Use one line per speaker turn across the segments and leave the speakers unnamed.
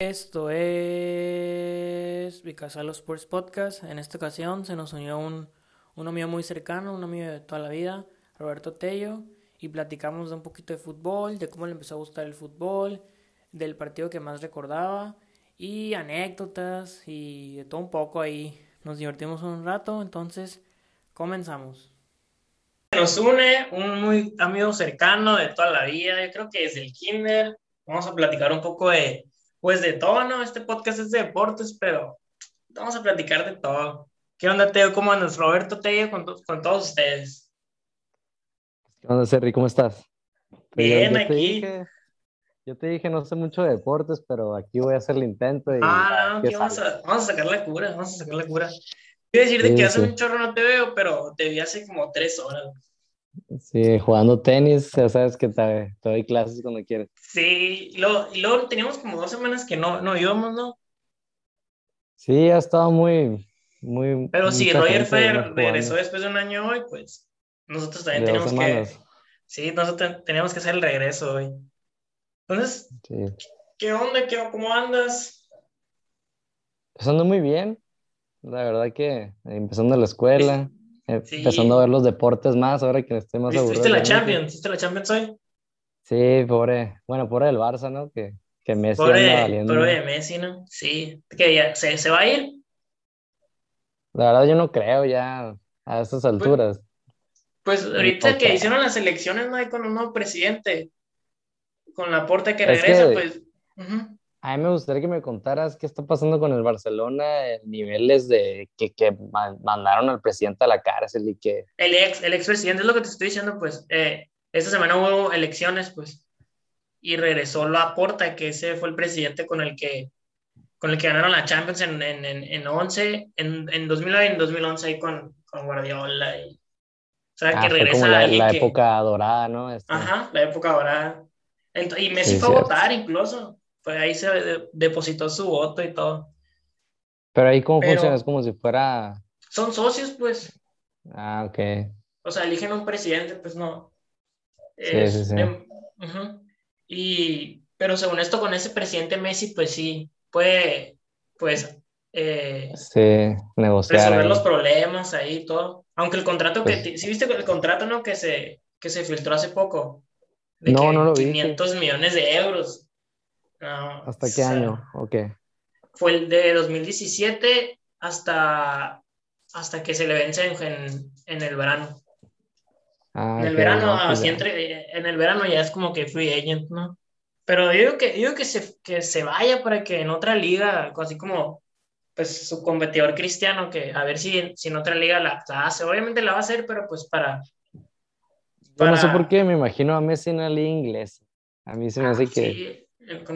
Esto es Vicasalo Sports Podcast. En esta ocasión se nos unió un, un amigo muy cercano, un amigo de toda la vida, Roberto Tello, y platicamos de un poquito de fútbol, de cómo le empezó a gustar el fútbol, del partido que más recordaba, y anécdotas, y de todo un poco ahí. Nos divertimos un rato, entonces comenzamos. Nos une un muy amigo cercano de toda la vida, yo creo que desde el kinder. Vamos a platicar un poco de pues de todo, ¿no? Este podcast es de deportes, pero vamos a platicar de todo. ¿Qué onda, Teo? ¿Cómo andas? Roberto Teo con, con todos ustedes.
¿Qué onda, Serri? ¿Cómo estás?
Pues Bien, yo, yo aquí.
Te dije, yo te dije, no sé mucho de deportes, pero aquí voy a hacer el intento. Y
ah, no, aquí vamos a, vamos a, sacar la cura, vamos a sacar la cura. Quiero decirte que hace un chorro no te veo, pero te vi hace como tres horas.
Sí, jugando tenis, ya sabes que te, te doy clases cuando quieres.
Sí, y luego, y luego, teníamos como dos semanas que no, no íbamos, ¿no?
Sí, ha estado muy, muy...
Pero si Roger Federer regresó después de un año hoy, pues nosotros también tenemos que... Sí, nosotros tenemos que hacer el regreso hoy. Entonces, ¿qué onda? ¿Qué, ¿Cómo andas?
Pues ando muy bien. La verdad que empezando la escuela, empezando a ver los deportes más, ahora que estoy más
aburrido. ¿Viste la Champions? ¿Viste la Champions hoy?
Sí, pobre, bueno, pobre el Barça, ¿no? Que, que Messi
pobre, anda valiendo. Pobre Messi, ¿no? Sí, que ya, ¿se, ¿se, va a ir?
La verdad yo no creo ya a estas pues, alturas.
Pues, pues ahorita que hicieron las elecciones, ¿no? Hay con un nuevo presidente, con la puerta que regresa, pues...
A mí me gustaría que me contaras qué está pasando con el Barcelona, el niveles de que, que mandaron al presidente a la cárcel y que...
El ex, el ex presidente es lo que te estoy diciendo, pues, eh, esta semana hubo elecciones, pues, y regresó Laporta, que ese fue el presidente con el que, con el que ganaron la Champions en, en, en, 11, en, en 2009 y en 2011 ahí con, con Guardiola. Y,
o sea, que ah, regresa como la, la época dorada, ¿no?
Este... Ajá, la época dorada. y Messi fue a votar incluso pues ahí se depositó su voto y todo.
Pero ahí cómo funciona, es como si fuera...
Son socios, pues.
Ah, ok.
O sea, eligen un presidente, pues no.
Sí, sí, sí.
y, pero según esto, con ese presidente Messi, pues sí, puede, pues... Eh,
sí, negociar.
Resolver los problemas ahí y todo. Aunque el contrato que... Pues ¿Sí viste el contrato, no? Que se, que se filtró hace poco.
no, no lo vi.
500 millones de euros.
¿Hasta qué año? Ok.
Fue el de 2017 hasta, hasta que se le vence en, en el verano. Ah, en el verano, pues así entre, en el verano ya es como que free agent, ¿no? Pero yo digo que, digo que, se, que se vaya para que en otra liga, así como pues su competidor cristiano, que a ver si, si en otra liga la, hace. Obviamente la va a hacer, pero pues para,
no sé por qué, me imagino a Messi en la liga inglesa. A mí se me hace ah, que...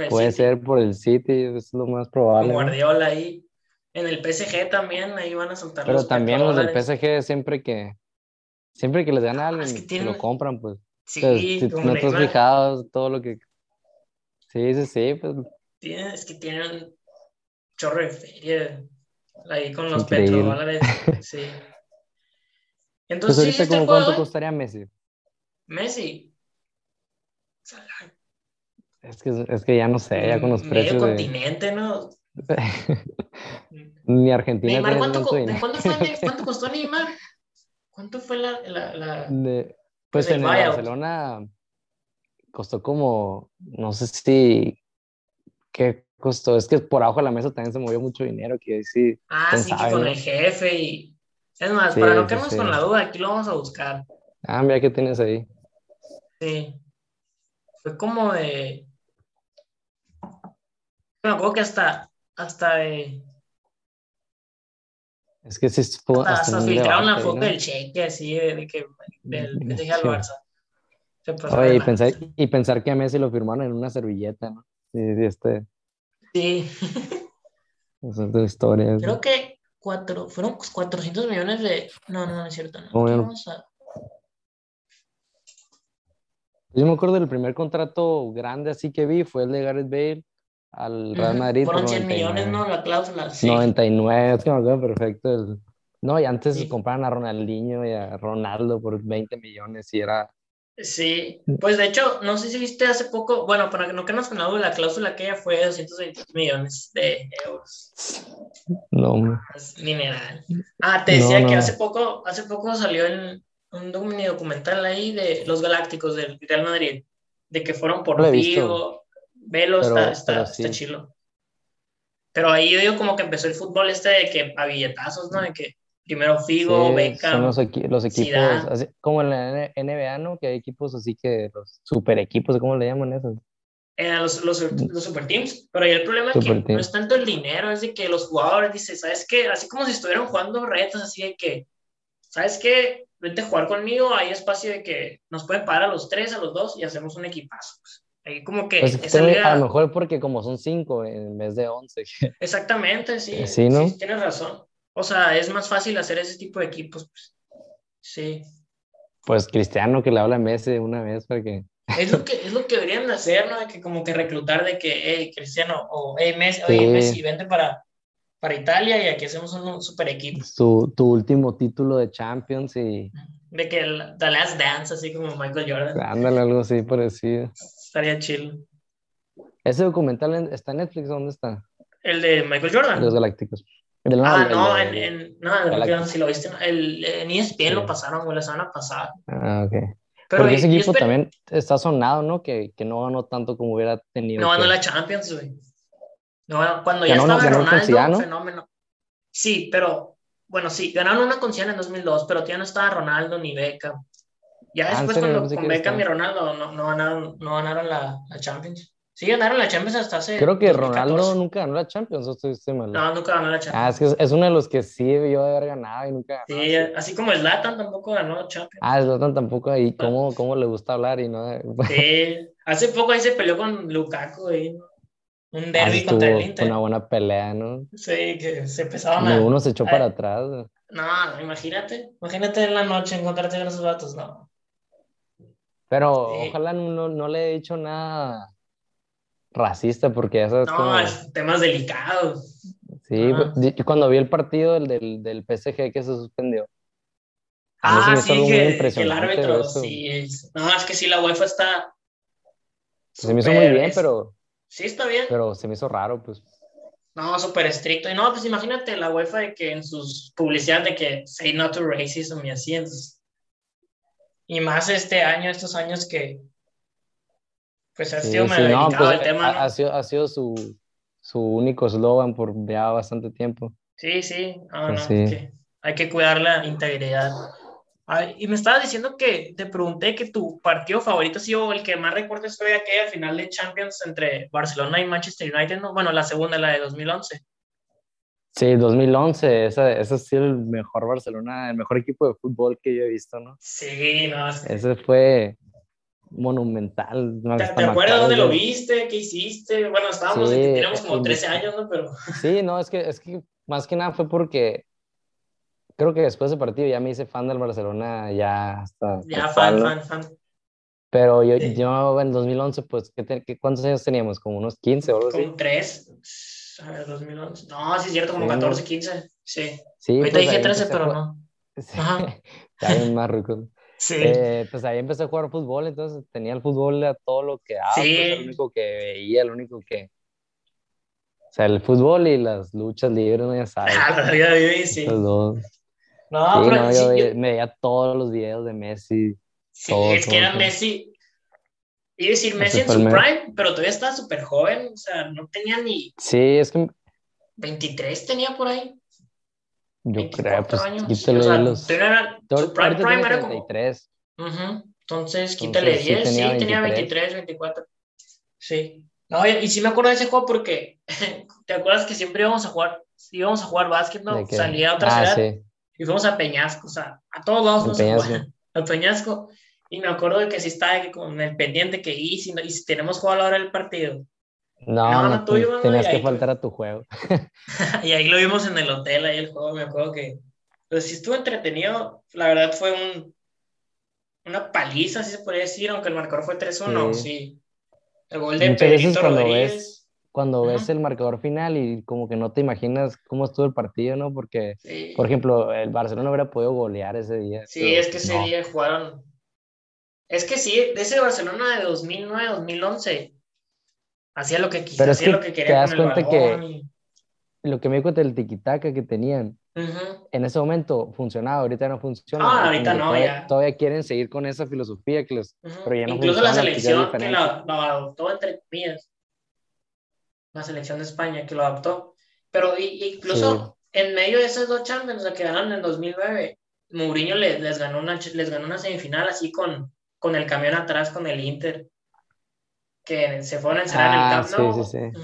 Puede ser por el City, es lo más probable.
Guardiola ahí. En el PSG también, ahí van a soltar
Pero también los del PSG siempre que siempre que les dan a alguien, lo compran, pues.
Sí,
si no estás fijado, todo lo que... Sí, sí, sí, pues...
es que tienen chorro de feria ahí con los petrodólares, sí.
Pues Entonces, pues ahorita, como ¿cuánto costaría Messi?
Messi.
Es que, es que ya no sé, ya con los precios.
Medio continente, ¿no?
Ni Argentina.
Neymar, ¿cuánto, fue, ¿cuánto, costó Neymar? ¿Cuánto fue la. la, la...
pues en Barcelona costó como, no sé si. ¿Qué costó? Es que por abajo de la mesa también se movió mucho dinero. Que sí,
ah, sí, que con el jefe y. Es más, para no quedarnos con la duda, aquí lo vamos a buscar.
Ah, mira qué tienes ahí.
Sí. Fue como de me acuerdo que hasta, hasta
Es que si
hasta, hasta, filtraron la foto del cheque así de, que del PSG al Barça.
Oye, y pensar, y pensar que a Messi lo firmaron en una servilleta, ¿no? Sí, sí, este.
Sí.
Esa es historia.
Creo que cuatro, fueron 400 millones de. No, no, no es cierto. No. Vamos a...
Yo me acuerdo del primer contrato grande así que vi, fue el de Gareth Bale al Real Madrid.
Fueron 100 millones, ¿no? La cláusula. Sí.
99, es que me acuerdo perfecto. No, y antes compraban a Ronaldinho y a Ronaldo por 20 millones y era
Sí, pues de hecho, no sé si viste hace poco, bueno, para que no que nos de la cláusula que ella fue de 220 millones de euros.
No,
es mineral. Ah, te decía que hace poco, hace poco salió en un documental ahí de los Galácticos del Real Madrid, de que fueron por Vigo, Velo, está, está, está chilo. Pero ahí yo digo como que empezó el fútbol este de que a billetazos, ¿no? De que primero Figo, sí, Beckham.
Son los, los equipos, como en la NBA, ¿no? Que hay equipos así que los super equipos, ¿cómo le llaman esos?
Eh, los, los, los, super teams, pero ahí el problema es que no es tanto el dinero, es de que los jugadores dicen, ¿sabes qué? Así como si estuvieran jugando retos, así de que, ¿sabes qué? Vente a jugar conmigo, hay espacio de que nos pueden parar a los tres, a los dos y hacemos un equipazo. Pues. Ahí como que...
Pues A lo mejor porque como son cinco en vez de once.
Exactamente, sí. Sí, ¿no? sí, tienes razón. O sea, es más fácil hacer ese tipo de equipos. Pues. Sí.
Pues Cristiano que le habla a Messi una vez para que...
Es lo que, es lo que deberían hacer, ¿no? De que como que reclutar de que, hey, Cristiano, o hey, Messi, oye, Messi, vente para, para Italia y aquí hacemos un super equipo.
Tu, tu último título de Champions y...
De que el, The Last Dance, así como Michael Jordan.
Ándale, algo así parecido.
Estaría chill.
¿Ese documental está en Netflix? ¿Dónde está?
¿El de Michael Jordan?
Los Galácticos.
ah, no, en, en, no, si lo viste, el, en ESPN lo pasaron, güey, la semana pasada.
Ah, ok. Pero Porque ese equipo también está sonado, ¿no? Que, que no ganó tanto como hubiera tenido.
No ganó la Champions, güey. No, cuando ya estaba Ronaldo, un fenómeno. Sí, pero, bueno, sí, ganaron una con en 2002, pero ya no estaba Ronaldo ni Beckham. Ya ah, después, cuando con Beckham y Ronaldo no, no ganaron, no ganaron la, la, Champions. Sí, ganaron la Champions hasta hace.
Creo que Ronaldo nunca ganó la Champions, o estoy, estoy mal.
No, nunca ganó la Champions.
Ah, es que es, uno de los que sí debió haber ganado y nunca
ganó. Sí, así como Zlatan tampoco ganó la Champions.
Ah, Zlatan tampoco, y cómo, cómo le gusta hablar y no.
Sí, hace poco ahí se peleó con Lukaku, y un ah, derby contra el Inter.
Una buena pelea, ¿no?
Sí, que se empezaban a.
uno se echó para atrás.
No, imagínate. Imagínate en la noche encontrarte con esos vatos, no.
Pero ojalá no, no, le he dicho nada racista, porque eso es
no, es temas delicados.
Sí, pues, cuando vi el partido del, del, PSG que se suspendió.
Ah, sí, que, que, el árbitro, sí. No, es que sí, la UEFA está.
Se me hizo muy bien, pero.
Sí, está bien.
Pero se me hizo raro, pues.
No, súper estricto. Y no, pues imagínate la UEFA de que en sus publicidades de que say no to racism y así, entonces y más este año, estos años que pues ha sido sí, no, pues, el tema.
Ha, sido, ha sido su, su único eslogan por ya bastante tiempo.
Sí, sí, pues Que hay que cuidar la integridad. y me estabas diciendo que te pregunté que tu partido favorito ha sido el que más recuerdas fue aquella final de Champions entre Barcelona y Manchester United, ¿no? Bueno, la segunda, la de 2011.
Sí, 2011, ese, ese ha sido el mejor Barcelona, el mejor equipo de fútbol que yo he visto, ¿no?
Sí, no.
Ese fue monumental.
¿Te, acuerdas dónde lo viste? ¿Qué hiciste? Bueno, estábamos, teníamos como 13 años, ¿no? Pero...
Sí, no, es que, es que más que nada fue porque creo que después de partido ya me hice fan del Barcelona, ya hasta...
Ya, fan, fan, fan.
Pero yo, yo en 2011, pues, ¿qué, ¿cuántos años teníamos? ¿Como unos 15 o algo así?
Como 3 a ver, 2011. No, sí es cierto, como 14, 15. Sí. sí Ahorita pues dije 13, pero no.
Sí. Ajá. Está bien más rico. Sí. Eh, pues ahí empecé a jugar fútbol, entonces tenía el fútbol a todo lo que daba. Sí. Pues, lo único que veía, lo único que. O sea, el fútbol y las luchas libres, no ya sabes.
Ah, la vida viví, sí.
Los dos.
No, pero
no, yo, yo, me veía todos los videos de Messi.
Sí, es que era Messi, Iba a decir Messi en su prime, pero todavía estaba súper joven, o sea, no tenía ni...
Sí, es que...
23 tenía por ahí.
Yo creo, pues
años. quítale o sea, los... Era, su prime, prime era como... 33. Uh -huh. Entonces, quítale Entonces, 10, sí, tenía, sí, 23. tenía 23, 24. Sí. No, y, y sí me acuerdo de ese juego porque, ¿te acuerdas que siempre íbamos a jugar, íbamos a jugar básquet, ¿no? Salía a otra ah, ciudad sí. y fuimos a Peñasco, o sea, a todos lados a jugar. A Peñasco. Y me acuerdo de que si estaba con el pendiente que y si, y si tenemos jugado a la hora del partido.
No, no, tú, tenías que faltar a tu juego.
y ahí lo vimos en el hotel, ahí el juego, me acuerdo que... Pues sí estuvo entretenido, la verdad fue un, una paliza, si se podría decir, aunque el marcador fue 3-1, sí. El gol de Muchas veces
cuando ves, cuando ves el marcador final y como que no te imaginas cómo estuvo el partido, ¿no? Porque, por ejemplo, el Barcelona hubiera podido golear ese día.
Sí, es que ese día jugaron Es que sí, de ese Barcelona de 2009, 2011, hacía lo que quisiera, hacía lo que quería con el balón
que lo que me di cuenta del tiquitaca que tenían, en ese momento funcionaba, ahorita no funciona.
Ah, ahorita no,
todavía,
ya.
Todavía quieren seguir con esa filosofía, que los,
pero ya no Incluso la selección que lo, adoptó, entre comillas, la selección de España que lo adoptó, pero incluso en medio de esas dos Champions que ganaron en 2009, Mourinho les, les, ganó una, les ganó una semifinal así con, con el camión atrás con el Inter, que se fueron a encerrar en el ah, Camp Nou. Sí, sí, sí.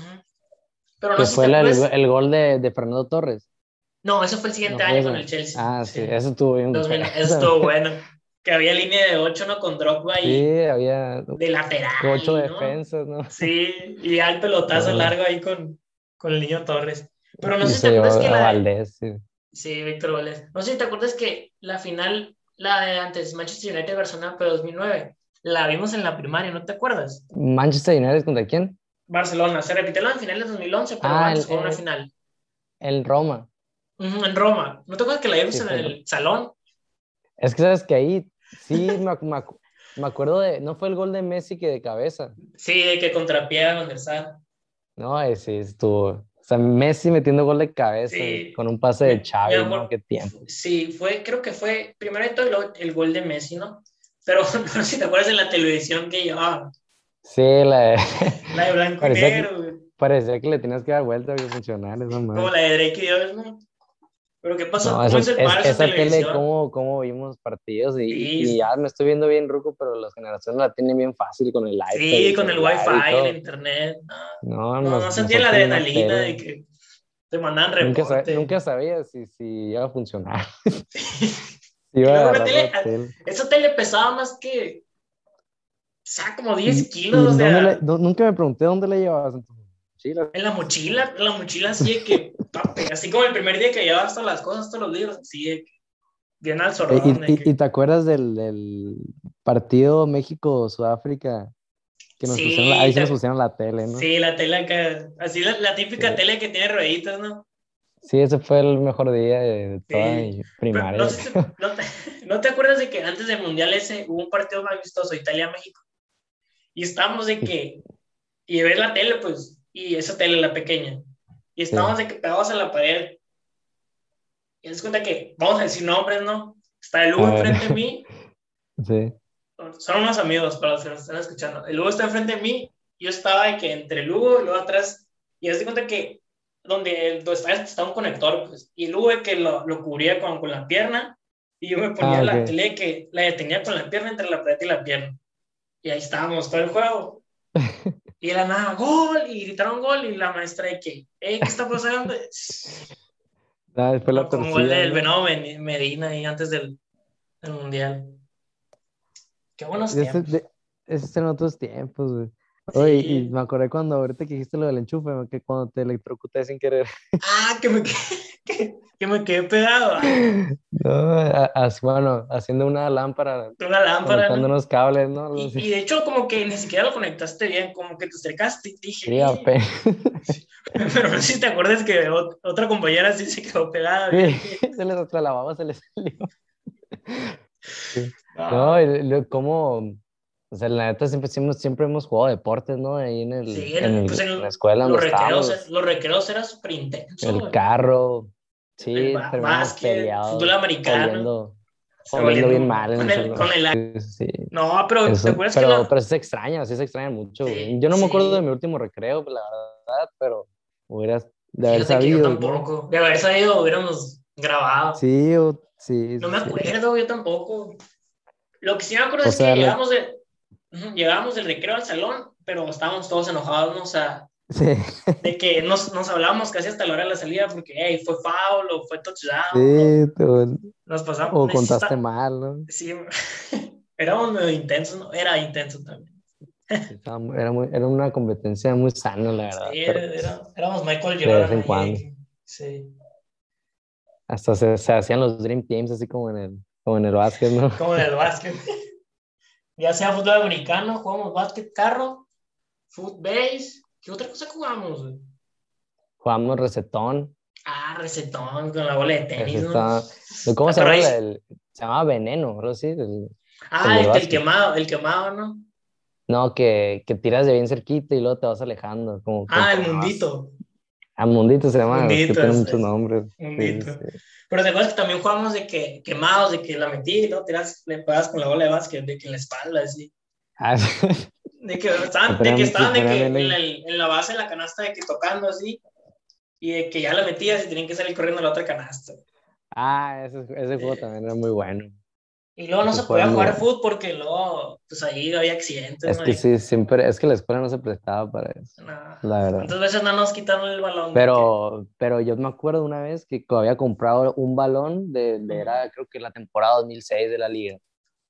Pero no que fue el, gol de, de, Fernando Torres.
No, eso fue el siguiente año con el Chelsea.
Ah, sí, eso estuvo bien.
eso estuvo bueno. Que había línea de 8, ¿no? Con Drogba y...
Sí, había...
De lateral,
8 defensas, ¿no?
Sí, y al pelotazo largo ahí con, con el niño Torres. Pero no sé si te acuerdas que la... Valdés, sí. Sí, Víctor Valdés. No sé si te acuerdas que la final, la de antes, Manchester United Barcelona, pero 2009, la vimos en la primaria, ¿no te acuerdas?
¿Manchester United contra quién?
Barcelona. Se repitió la final de 2011, pero ah, antes fue una final.
El Roma.
en Roma. ¿No te acuerdas que la vimos en el salón?
Es que sabes que ahí sí me, me, acuerdo de. No fue el gol de Messi que de cabeza.
Sí, de que contrapié a Van
No, sí, estuvo. O sea, Messi metiendo gol de cabeza con un pase de Xavi, ¿no? Qué tiempo.
Sí, fue, creo que fue primero de todo el, gol de Messi, ¿no? Pero no sé si te acuerdas de la televisión que llevaba.
Sí, la de...
La de blanco y negro, güey.
Parecía que le tenías que dar vuelta para funcionar esa
madre. Como la de Drake y Dios, ¿no? Pero ¿qué pasó? No,
eso, es, esa tele, ¿cómo, ¿cómo, vimos partidos? Y, y, ya me estoy viendo bien ruco, pero las generaciones la tienen bien fácil con el iPad.
Sí, con el Wi-Fi, el internet. No, no, no, sentía la adrenalina de que te mandan reporte.
Nunca, nunca sabía si, si iba a funcionar.
iba a tele, esa tele pesaba más que o sea, como 10 kilos.
de nunca me pregunté dónde la llevabas en tu mochila.
En la mochila, en la mochila así que, así como el primer día que llevabas todas las cosas, todos los libros, así de que, bien al zorrón.
¿Y, te acuerdas del, del partido México-Sudáfrica? Que nos sí, pusieron, ahí se nos pusieron la tele, ¿no?
Sí, la tele acá, así la, típica tele que tiene rueditas, ¿no?
Sí, ese fue el mejor día de toda mi primaria.
No, no, te, ¿No, te, acuerdas de que antes del Mundial ese hubo un partido más vistoso, Italia-México? Y estábamos de que, y ves la tele, pues, y esa tele, la pequeña, y estábamos de que pegados a la pared. Y das cuenta que, vamos a decir nombres, ¿no? Está el Hugo enfrente de mí.
Sí.
Son unos amigos para los que nos están escuchando. El Hugo está enfrente de mí, yo estaba de que entre el Hugo y luego atrás, y das cuenta que donde, donde estaba, estaba un conector, pues, y el Hugo que lo, lo cubría con, con la pierna, y yo me ponía ah, la tele que la detenía con la pierna entre la pared y la pierna. Y ahí estábamos todo el juego. Y era nada, gol, y gritaron gol, y la maestra de que, ¿qué está pasando?
Ah, después la
Como el del Venado Medina y antes del, del, Mundial. Qué buenos tiempos.
Esos eran otros tiempos, güey. Oye, y me acordé cuando ahorita que dijiste lo del enchufe, que cuando te electrocuté sin querer.
Ah, que me, que, que me quedé pegado.
No, bueno, haciendo una lámpara.
Una lámpara.
Conectando unos cables, ¿no?
Y, y, de hecho, como que ni siquiera lo conectaste bien, como que te acercaste y dije.
Sí.
Pero no sé si te acuerdas que otra compañera sí se quedó pegada.
Sí, se les la baba, se les salió. No, no como o sea, la neta siempre, siempre, hemos jugado deportes, ¿no? Ahí en, el,
sí, en, pues en, la escuela. Los recreos, los recreos eran súper intensos.
El carro. Sí,
el básquet, fútbol americano.
Oliendo, bien mal.
Con el, con el... Sí. No, pero ¿te acuerdas
pero,
que lo...
pero se extraña, sí se extraña mucho. Sí, yo no me acuerdo de mi último recreo, la verdad, pero hubieras de haber sabido.
Yo tampoco. ¿no? De haber sabido hubiéramos grabado.
Sí, sí.
No me acuerdo, yo tampoco. Lo que sí me acuerdo es que llegamos de, llegábamos del recreo al salón, pero estábamos todos enojados, ¿no? O sea, de que nos, nos hablábamos casi hasta la hora de la salida porque, hey, fue foul o fue touchdown.
Sí, ¿no?
nos pasamos.
O contaste mal, ¿no?
Sí, era medio intenso, ¿no? Era intenso también.
Era, muy, era una competencia muy sana, la verdad.
Sí, era, éramos Michael Jordan. De vez
en cuando.
Sí.
Hasta se, se, hacían los Dream Teams así como en el, como en el básquet, ¿no?
Como en el básquet ya sea fútbol americano, jugamos básquet, carro, base. ¿Qué otra cosa jugamos?
Jugamos recetón.
Ah, recetón con la bola de tenis.
¿no? ¿Cómo se llama? El, se llama Veneno, ¿no? Sí,
Ah, el, el, quemado, el quemado, ¿no?
No, que, que tiras de bien cerquita y luego te vas alejando. Como,
ah, el mundito.
Ah, mundito se llama, mundito, que tiene muchos nombres.
Mundito. Pero te acuerdas que también jugamos de que quemados, de que la metí, ¿no? Tiras, le pegas con la bola de básquet, de que en la espalda, así. Ah, De que estaban, de que, estaban de que en, la, en, la, base de la canasta, de que tocando así, y de que ya la metías y tenían que salir corriendo a la otra canasta.
Ah, ese, ese juego también era muy bueno.
Y luego no se podía jugar fútbol porque luego, pues ahí había accidentes.
Es que sí, siempre, es que la escuela no se prestaba para eso. La verdad.
Entonces veces no nos quitaron el balón.
Pero, pero yo me acuerdo una vez que había comprado un balón de, de era, creo que la temporada 2006 de la liga.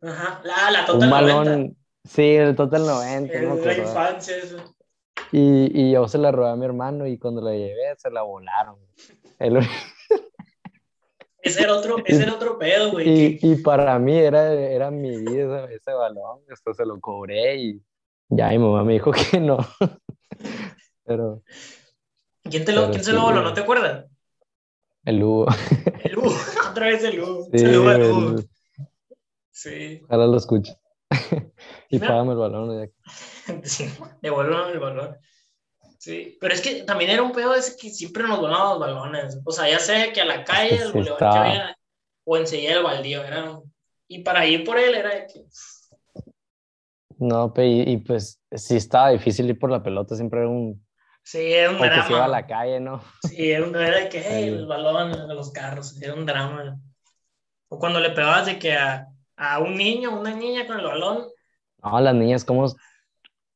Ajá, la, la Total un balón, 90.
Sí, el Total 90.
Es la infancia eso.
Y, y yo se la robé a mi hermano y cuando la llevé se la volaron. El...
Ese era otro, ese era otro pedo, güey.
Y, y, para mí era, era mi vida ese, ese, balón. Esto se lo cobré y ya mi mamá me dijo que no. pero.
¿Quién, te lo, ¿quién se lo voló? ¿No te acuerdas?
El Hugo.
El Hugo, otra vez el Hugo. Sí, el Hugo. Sí.
Ahora lo escucho. y págame el balón.
sí, devuélvame el balón. Sí, pero es que también era un pedo ese que siempre nos donaban los balones. O sea, ya sea que a la calle, el sí o enseguida el baldío. Era, y para ir por él era que...
No, y, y, pues sí estaba difícil ir por la pelota, siempre era un...
Sí, era un drama.
Que se iba a la calle, ¿no?
Sí, era, un, era de que, hey, el balón de los carros, era un drama. O cuando le pegabas de que a, a un niño, una niña con el balón.
No, las niñas, ¿cómo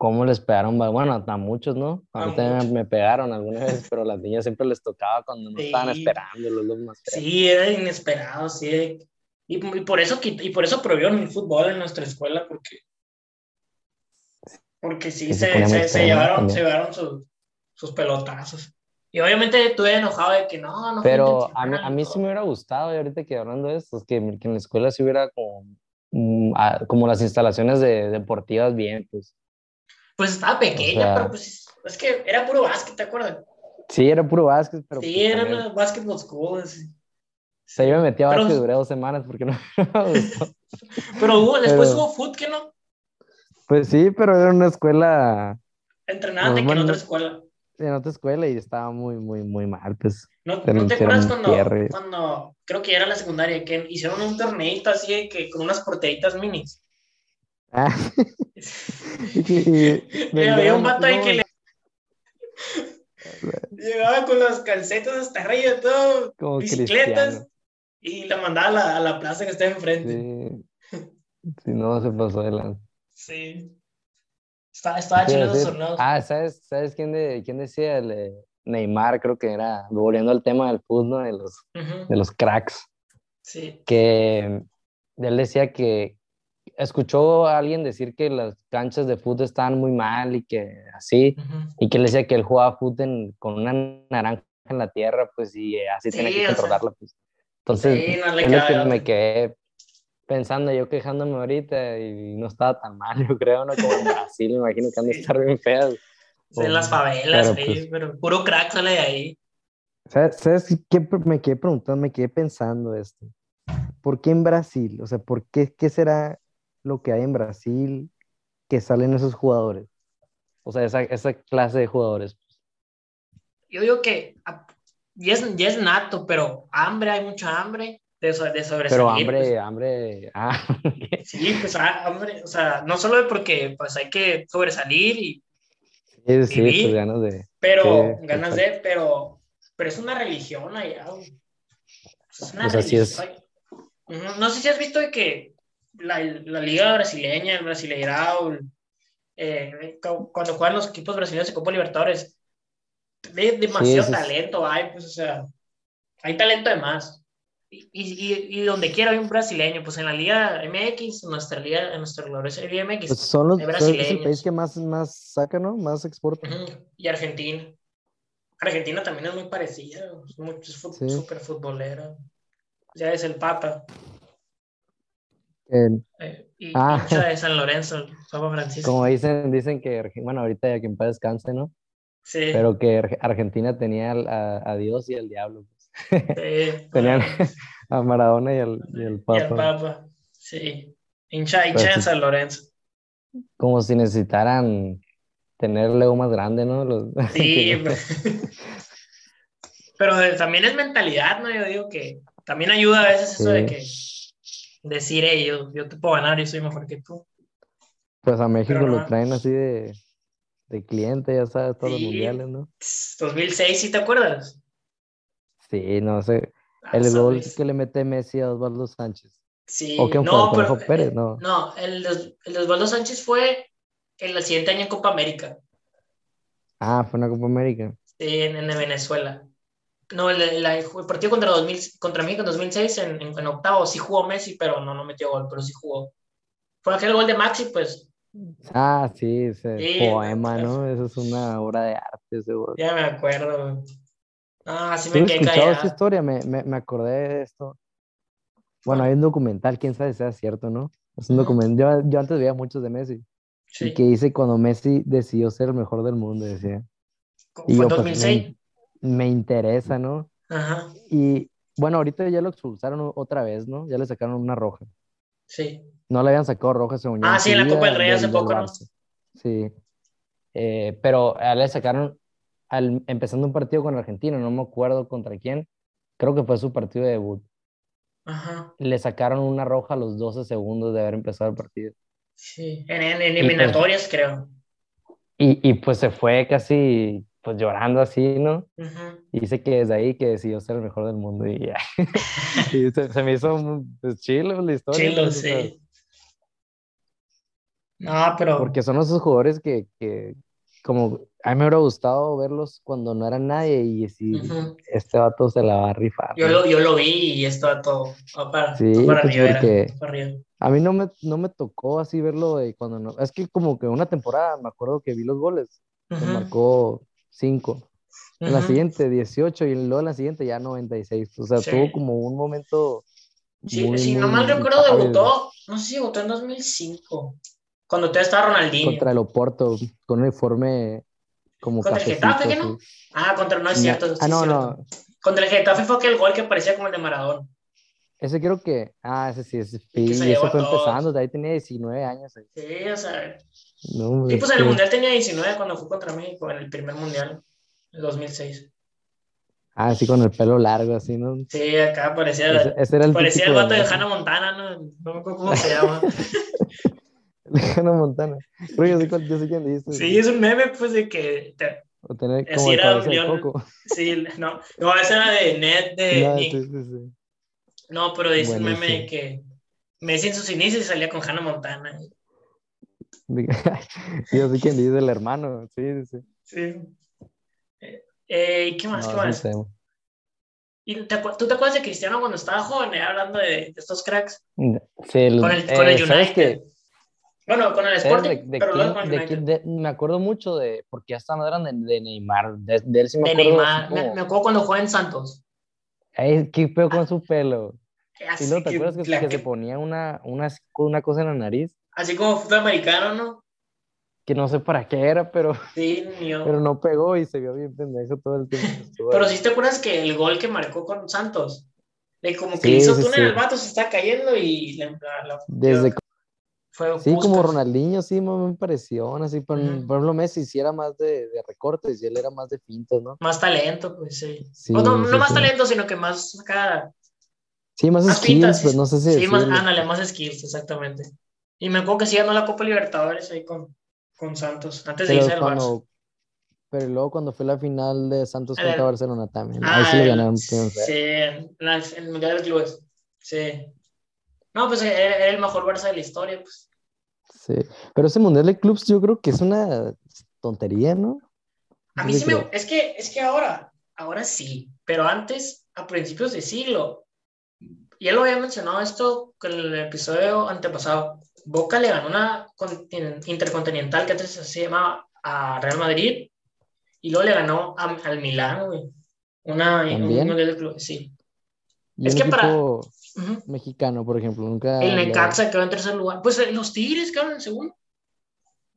cómo les pegaron, bueno, a muchos, ¿no? A mí también me pegaron alguna vez, pero a las niñas siempre les tocaba cuando no estaban esperando los más
Sí, era inesperado, sí. Y, por eso, y por eso prohibieron el fútbol en nuestra escuela, porque, porque sí, se, se, llevaron, se llevaron sus, sus pelotazos. Y obviamente estuve enojado de que no, no.
Pero a mí, a mí sí me hubiera gustado, y ahorita que hablando de esto, que, que en la escuela sí hubiera como, mm, como las instalaciones de, deportivas bien, pues
pues estaba pequeña, pero pues es que era puro básquet, ¿te acuerdas?
Sí, era puro básquet, pero.
Sí, pues, era básquet los O
sea, yo me metí a básquet, duré dos semanas porque no me gustó.
pero hubo, después hubo foot, ¿qué no?
Pues sí, pero era una escuela.
Entrenada que en otra escuela.
En otra escuela y estaba muy, muy, muy mal, pues.
¿No, ¿no te acuerdas cuando, cuando, creo que era la secundaria, que hicieron un torneito así que con unas porteritas minis? Ah. había un vato ahí que le... Llegaba con las calcetas hasta arriba, todo, Como bicicletas, y la mandaba a la, a la, plaza que está enfrente.
Si no, se pasó adelante.
Sí. Estaba, estaba chido torneos.
Ah, ¿sabes, ¿sabes quién, de, quién decía? El, Neymar, creo que era, volviendo al tema del fútbol, de los, de los cracks.
Sí.
Que él decía que, escuchó a alguien decir que las canchas de fútbol estaban muy mal y que así, y que le decía que él jugaba fútbol con una naranja en la tierra, pues, y así tenía que controlarla, pues. Entonces, es lo que me quedé pensando, yo quejándome ahorita, y no estaba tan mal, yo creo, ¿no? Como en Brasil, me imagino que han de estar bien feas.
en las favelas, pero, pues, pero, puro crack sale de ahí.
¿Sabes, ¿Sabes qué me quedé preguntando, me quedé pensando esto? ¿Por qué en Brasil? O sea, ¿por qué, qué será lo que hay en Brasil que salen esos jugadores? O sea, esa, esa clase de jugadores.
Yo digo que ah, ya es, es nato, pero hambre, hay mucha hambre de, de sobresalir.
Pero hambre, pues. hambre. Ah,
sí, pues ah, hambre, o sea, no solo porque pues hay que sobresalir y.
Sí, sí, pues ganas de.
Pero, ganas de, pero, pero es una religión allá. Es una religión. No sé si has visto de que la, la liga brasileña, el Brasileirao, eh, cuando juegan los equipos brasileños de Copa Libertadores, de, demasiado talento hay, pues, o sea, hay talento de más. Y, y, y, donde quiera hay un brasileño, pues en la Liga MX, nuestra Liga, en nuestra gloriosa Liga MX.
Pues son los, es el país que más, más saca, ¿no? Más exporta.
Y Argentina. Argentina también es muy parecida, es súper futbolera. Ya es el Papa. Eh, y ah. de San Lorenzo, Papa Francisco.
Como dicen, dicen que, bueno, ahorita ya que en paz descanse, ¿no?
Sí.
Pero que Argentina tenía a, Dios y al diablo. Pues.
Sí.
Tenían a Maradona y al, y Papa.
Y Papa, sí. Hincha, hincha de San Lorenzo.
Como si necesitaran tener Leo más grande, ¿no?
Sí, pero también es mentalidad, ¿no? Yo digo que también ayuda a veces eso de que decir, hey, yo, te puedo ganar, yo soy mejor que tú.
Pues a México lo traen así de, de cliente, ya sabes, todos los mundiales, ¿no?
2006, ¿sí te acuerdas?
Sí, no sé. Ah, el gol que le mete Messi a Osvaldo Sánchez.
Sí, ¿O no, pero, Pérez, no. No, el, el Osvaldo Sánchez fue el siguiente año en Copa América.
Ah, fue una Copa América.
Sí, en, Venezuela. No, el, el, partido contra, 2000, contra México en 2006, en, en, octavo, sí jugó Messi, pero no, no metió gol, pero sí jugó. Fue aquel gol de Maxi, pues.
Ah, sí, ese poema, ¿no? Eso es una obra de arte, ese gol.
Ya me acuerdo. Ah, sí me quedé
callado. esa historia? Me, me, me, acordé de esto. Bueno, hay un documental, quién sabe si sea cierto, ¿no? Es un documental. Yo, yo antes veía muchos de Messi. Y que dice cuando Messi decidió ser el mejor del mundo, decía.
Y ¿Fue 2006? Pues,
me, interesa, ¿no? Ajá. Y bueno, ahorita ya lo expulsaron otra vez, ¿no? Ya le sacaron una roja.
Sí.
No le habían sacado roja, según
Ah, sí, en la Copa del Rey hace poco, ¿no?
Sí. Eh, pero le sacaron, al, empezando un partido con Argentina, no me acuerdo contra quién, creo que fue su partido de debut.
Ajá.
Le sacaron una roja a los 12 segundos de haber empezado el partido.
Sí, en, en pues eliminatorias creo.
Y, y, pues se fue casi pues llorando así, ¿no? Y dice que desde ahí que decidió ser el mejor del mundo y ya. y se, me hizo pues, chilo la historia.
Chilo, sí. No, pero...
Porque son esos jugadores que, que, como a mí me hubiera gustado verlos cuando no era nadie y si este vato se la va a rifar.
Yo, lo, yo lo vi y este vato va para, sí, para, pues arriba,
A mí no me, no me tocó así verlo de cuando no. Es que como que una temporada me acuerdo que vi los goles. Me marcó 5. En la siguiente 18 y luego en la siguiente ya 96. O sea, tuvo como un momento.
Sí, si no mal recuerdo, debutó, no sé si debutó en 2005. Cuando todavía estaba Ronaldinho.
Contra el Oporto, con un uniforme como
¿Contra el Getafe, qué no? Ah, contra, no es cierto. ah, no, no. Contra el Getafe fue aquel gol que parecía como el de Maradona.
Ese creo que, ah, ese sí, ese, sí, ese fue empezando, de ahí tenía 19 años.
Sí, o sea. No, y pues en el Mundial tenía 19 cuando fue contra México, en el primer Mundial, en 2006.
Ah, sí, con el pelo largo, así, ¿no?
Sí, acá parecía, ese, era el, parecía el vato de, de Hannah Montana, ¿no? No me acuerdo cómo se llama.
Lejano Montana. Creo yo sé, yo sé quién.
Sí, es un meme, pues, de que. Te...
O tener como el
era León... Sí, no. No, esa era de Ned de. No, sí, sí, sí. no pero dice un meme de que Messi en sus inicios salía con Hannah Montana.
yo sé quién dice el hermano. Sí, sí.
Sí. Eh, ¿Qué más? ¿Qué más? ¿Y te, tú te acuerdas de Cristiano cuando estaba joven, eh, hablando de, de, estos cracks?
Sí, el,
con el, con el eh, United. Bueno, con el Sporting,
de,
pero
me acuerdo mucho de, porque ya está más grande, de Neymar, de, él sí
me acuerdo. Neymar, me, acuerdo cuando jugó en Santos.
Ay, qué feo con su pelo. ¿Y no te acuerdas que, se ponía una, una, una cosa en la nariz?
Así como fútbol americano, ¿no?
Que no sé para qué era, pero,
sí, mío.
pero no pegó y se vio bien pendejo todo el tiempo.
pero sí te acuerdas que el gol que marcó con Santos, de como que hizo túnel el vato, se está cayendo y la,
Desde sí, como Ronaldinho, sí, me pareció, así, por, ejemplo, Messi hiciera más de, de, recortes y él era más de fintos, ¿no?
Más talento, pues sí. no, no más talento, sino que más acá.
Sí, más, skills, pues no sé si.
Sí, más, ándale, más skills, exactamente. Y me acuerdo que sí ganó la Copa Libertadores ahí con, con Santos, antes de irse al Barça.
Pero luego cuando fue la final de Santos contra Barcelona también. ahí sí le ganaron.
Sí, en, el Mundial de Clubes. Sí. No, pues era el mejor Barça de la historia, pues.
Sí, pero ese Mundial de Clubs yo creo que es una tontería, ¿no?
A mí sí me... Es que, es que ahora, ahora sí, pero antes, a principios de siglo, ya lo había mencionado esto con el episodio antepasado, Boca le ganó una intercontinental que antes se llamaba a Real Madrid y luego le ganó al Milán, güey. Una, un de Clubes, sí.
Es que para mexicano, por ejemplo. Nunca
el Necaxa quedó en tercer lugar. Pues eh, los Tigres quedaron en segundo.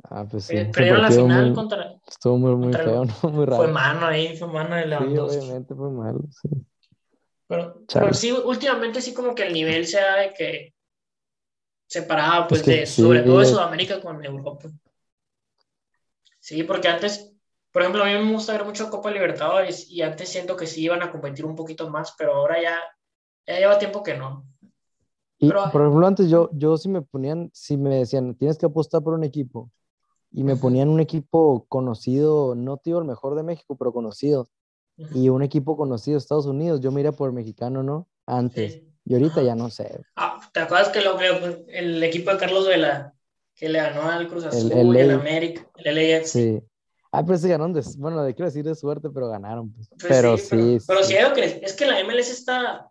Ah, pues sí.
Eh, perdieron la final contra.
Estuvo muy, muy feo, ¿no? Muy raro.
Fue mano ahí, fue mano de la
Sí, obviamente fue malo, sí.
Pero, pero, sí, últimamente sí como que el nivel sea de que separada, pues, de, sobre todo de Sudamérica con Europa. Sí, porque antes, por ejemplo, a mí me gusta ver mucho Copa Libertadores y antes siento que sí iban a competir un poquito más, pero ahora ya, ya lleva tiempo que no.
Y, por ejemplo, antes yo, yo si me ponían, si me decían, tienes que apostar por un equipo, y me ponían un equipo conocido, no tío el mejor de México, pero conocido, y un equipo conocido de Estados Unidos, yo me iría por mexicano, ¿no? Antes. Y ahorita ya no sé.
Ah, ¿Te acuerdas que lo, el equipo de Carlos Vela, que le ganó al Cruz Azul, el, el América, el LAX?
Sí. Ah, pero se ganaron de, bueno, de quiero decir de suerte, pero ganaron. Pues. Pues pero sí,
Pero, sí, es que la MLS está,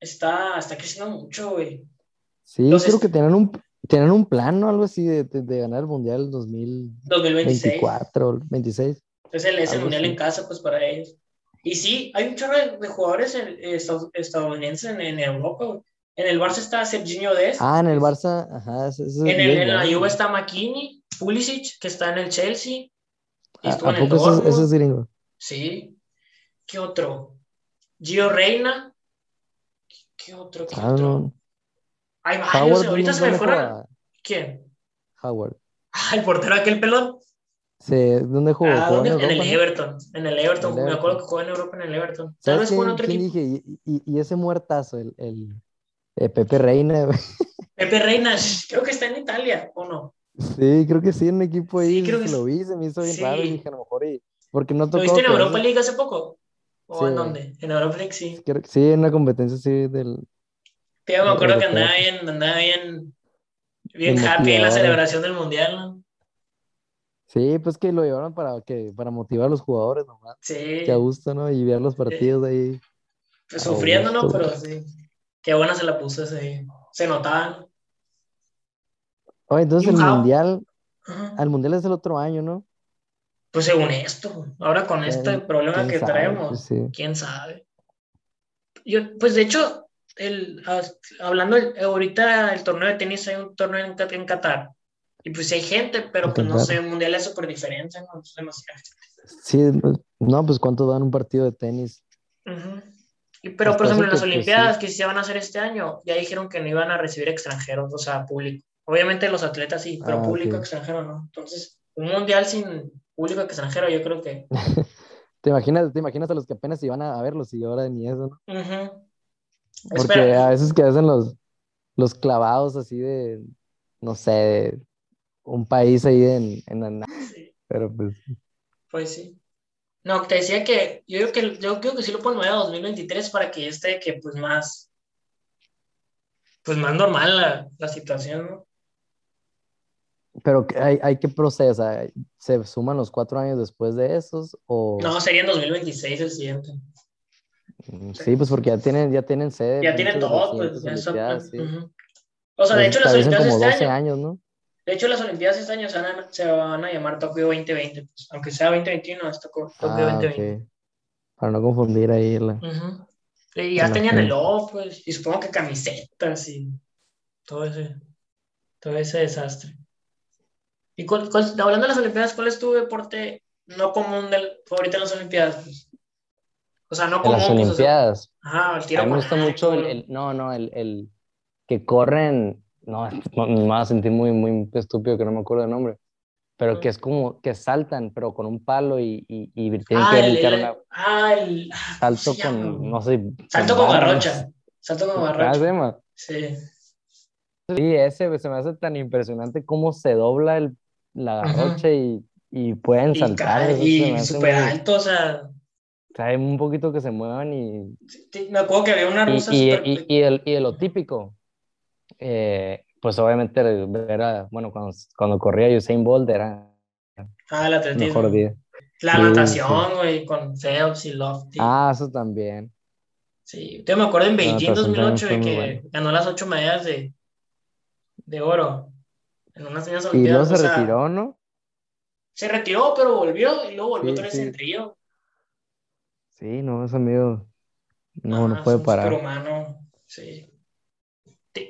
está, está creciendo mucho, güey.
Sí, creo que tienen un, tienen un plan, ¿no? Algo así de, de, ganar el Mundial 2024, 26.
Entonces es el Mundial en casa, pues para ellos. Y sí, hay un chorro de, jugadores estadounidenses en, Europa, En el Barça está Serginho Dest.
Ah, en el Barça, ajá.
en, el, en la Juve está McKinney, Pulisic, que está en el Chelsea.
Y ¿A, en poco el eso, es gringo?
Sí. ¿Qué otro? Gio Reina. ¿Qué otro? ¿Qué ah, otro? Hay varios, ahorita se me fueron. ¿Quién?
Howard.
Ah, el portero aquel pelón.
Sí, ¿dónde jugó?
Ah, En, el Everton. En el Everton. Me acuerdo que jugó en Europa en el Everton. Tal vez jugó en otro equipo.
Dije? Y, y, ese muertazo, el, el eh, Pepe Reina.
Pepe Reina, creo que está en Italia, ¿o no?
Sí, creo que sí, en un equipo ahí. Sí, creo que lo vi, se me hizo bien raro y dije, a lo mejor. Y... Porque no tocó.
¿Lo viste en Europa League hace poco? ¿O en dónde? En Europa League, sí.
Sí, en una competencia sí del.
Yo me acuerdo que andaba bien, andaba bien, bien happy en la celebración del mundial, ¿no?
Sí, pues que lo llevaron para, que, para motivar a los jugadores nomás. Sí. Que a gusto, ¿no? Y ver los partidos ahí.
Pues sufriendo, ¿no? Pero sí. Qué buena se la puso ese. Se notaban.
Oye, entonces el mundial. Al mundial es el otro año, ¿no?
Pues según esto. Ahora con este problema que traemos. Pues ¿Quién sabe? Yo, pues de hecho, el, hablando ahorita del torneo de tenis, hay un torneo en, en Qatar y pues hay gente, pero que no sé, el mundial es súper diferente, ¿no? Es demasiado.
Sí, pues, no, pues cuánto dan un partido de tenis.
y, pero, por ejemplo, en las pues, Olimpiadas que se van a hacer este año, ya dijeron que no iban a recibir extranjeros, o sea, público. Obviamente los atletas sí, pero ah, público extranjero no. Entonces, un mundial sin público extranjero, yo creo que.
¿Te imaginas, te imaginas a los que apenas iban a verlos y ahora ni eso, ¿no? Porque a veces que hacen los, los clavados así de, no sé, un país ahí en, en Pero pues.
Pues sí. No, te decía que yo creo que, yo creo que sí lo ponen a 2023 para que esté que pues más, pues más normal la, la situación, ¿no?
Pero hay, hay que procesar, ¿se suman los cuatro años después de esos? O...
No, sería en 2026 el siguiente.
Mm, sí, pues porque ya tienen, ya tienen sede.
Ya tienen todo, pues. Ya son, O sea, de hecho, las Olimpiadas este año.
años, ¿no?
De hecho, las Olimpiadas este año se van a, se van a llamar Tokio 2020, pues, aunque sea 2021, es Tokio, 2020. Ah,
Para no confundir ahí la...
Y ya tenían el off, pues, y supongo que camisetas y todo ese, todo ese desastre. Y hablando de las Olimpiadas, ¿cuál es tu deporte no común del favorito en las Olimpiadas? Pues? O sea, no común.
En las pues, Olimpiadas.
ajá, el tiro.
A mí me gusta mucho el, no, no, el, el que corren no, me va a sentir muy, muy estúpido que no me acuerdo el nombre, pero que es como que saltan, pero con un palo y, y, y tienen ah, que brincar una...
Ah, el...
Salto con, no sé...
Salto con garrocha, salto con garrocha. Sí.
Sí, ese se me hace tan impresionante cómo se dobla el, la garrocha y, y, pueden saltar.
y súper alto, o sea...
O sea, hay un poquito que se muevan y...
me acuerdo que había una rusa y,
y, y, el, y de lo típico, eh, pues obviamente era, bueno, cuando, cuando corría Usain Bolt era
ah, el atletismo. mejor día. La natación, güey, con Phelps y Lofty.
Ah, eso también.
Sí, yo me acuerdo en Beijing 2008 de que ganó las ocho medallas de, de oro en unas niñas
Y luego se retiró, ¿no?
Se retiró, pero volvió y luego volvió otra vez en trío.
Sí, no, es amigo. No, no puede parar.
Humano, sí.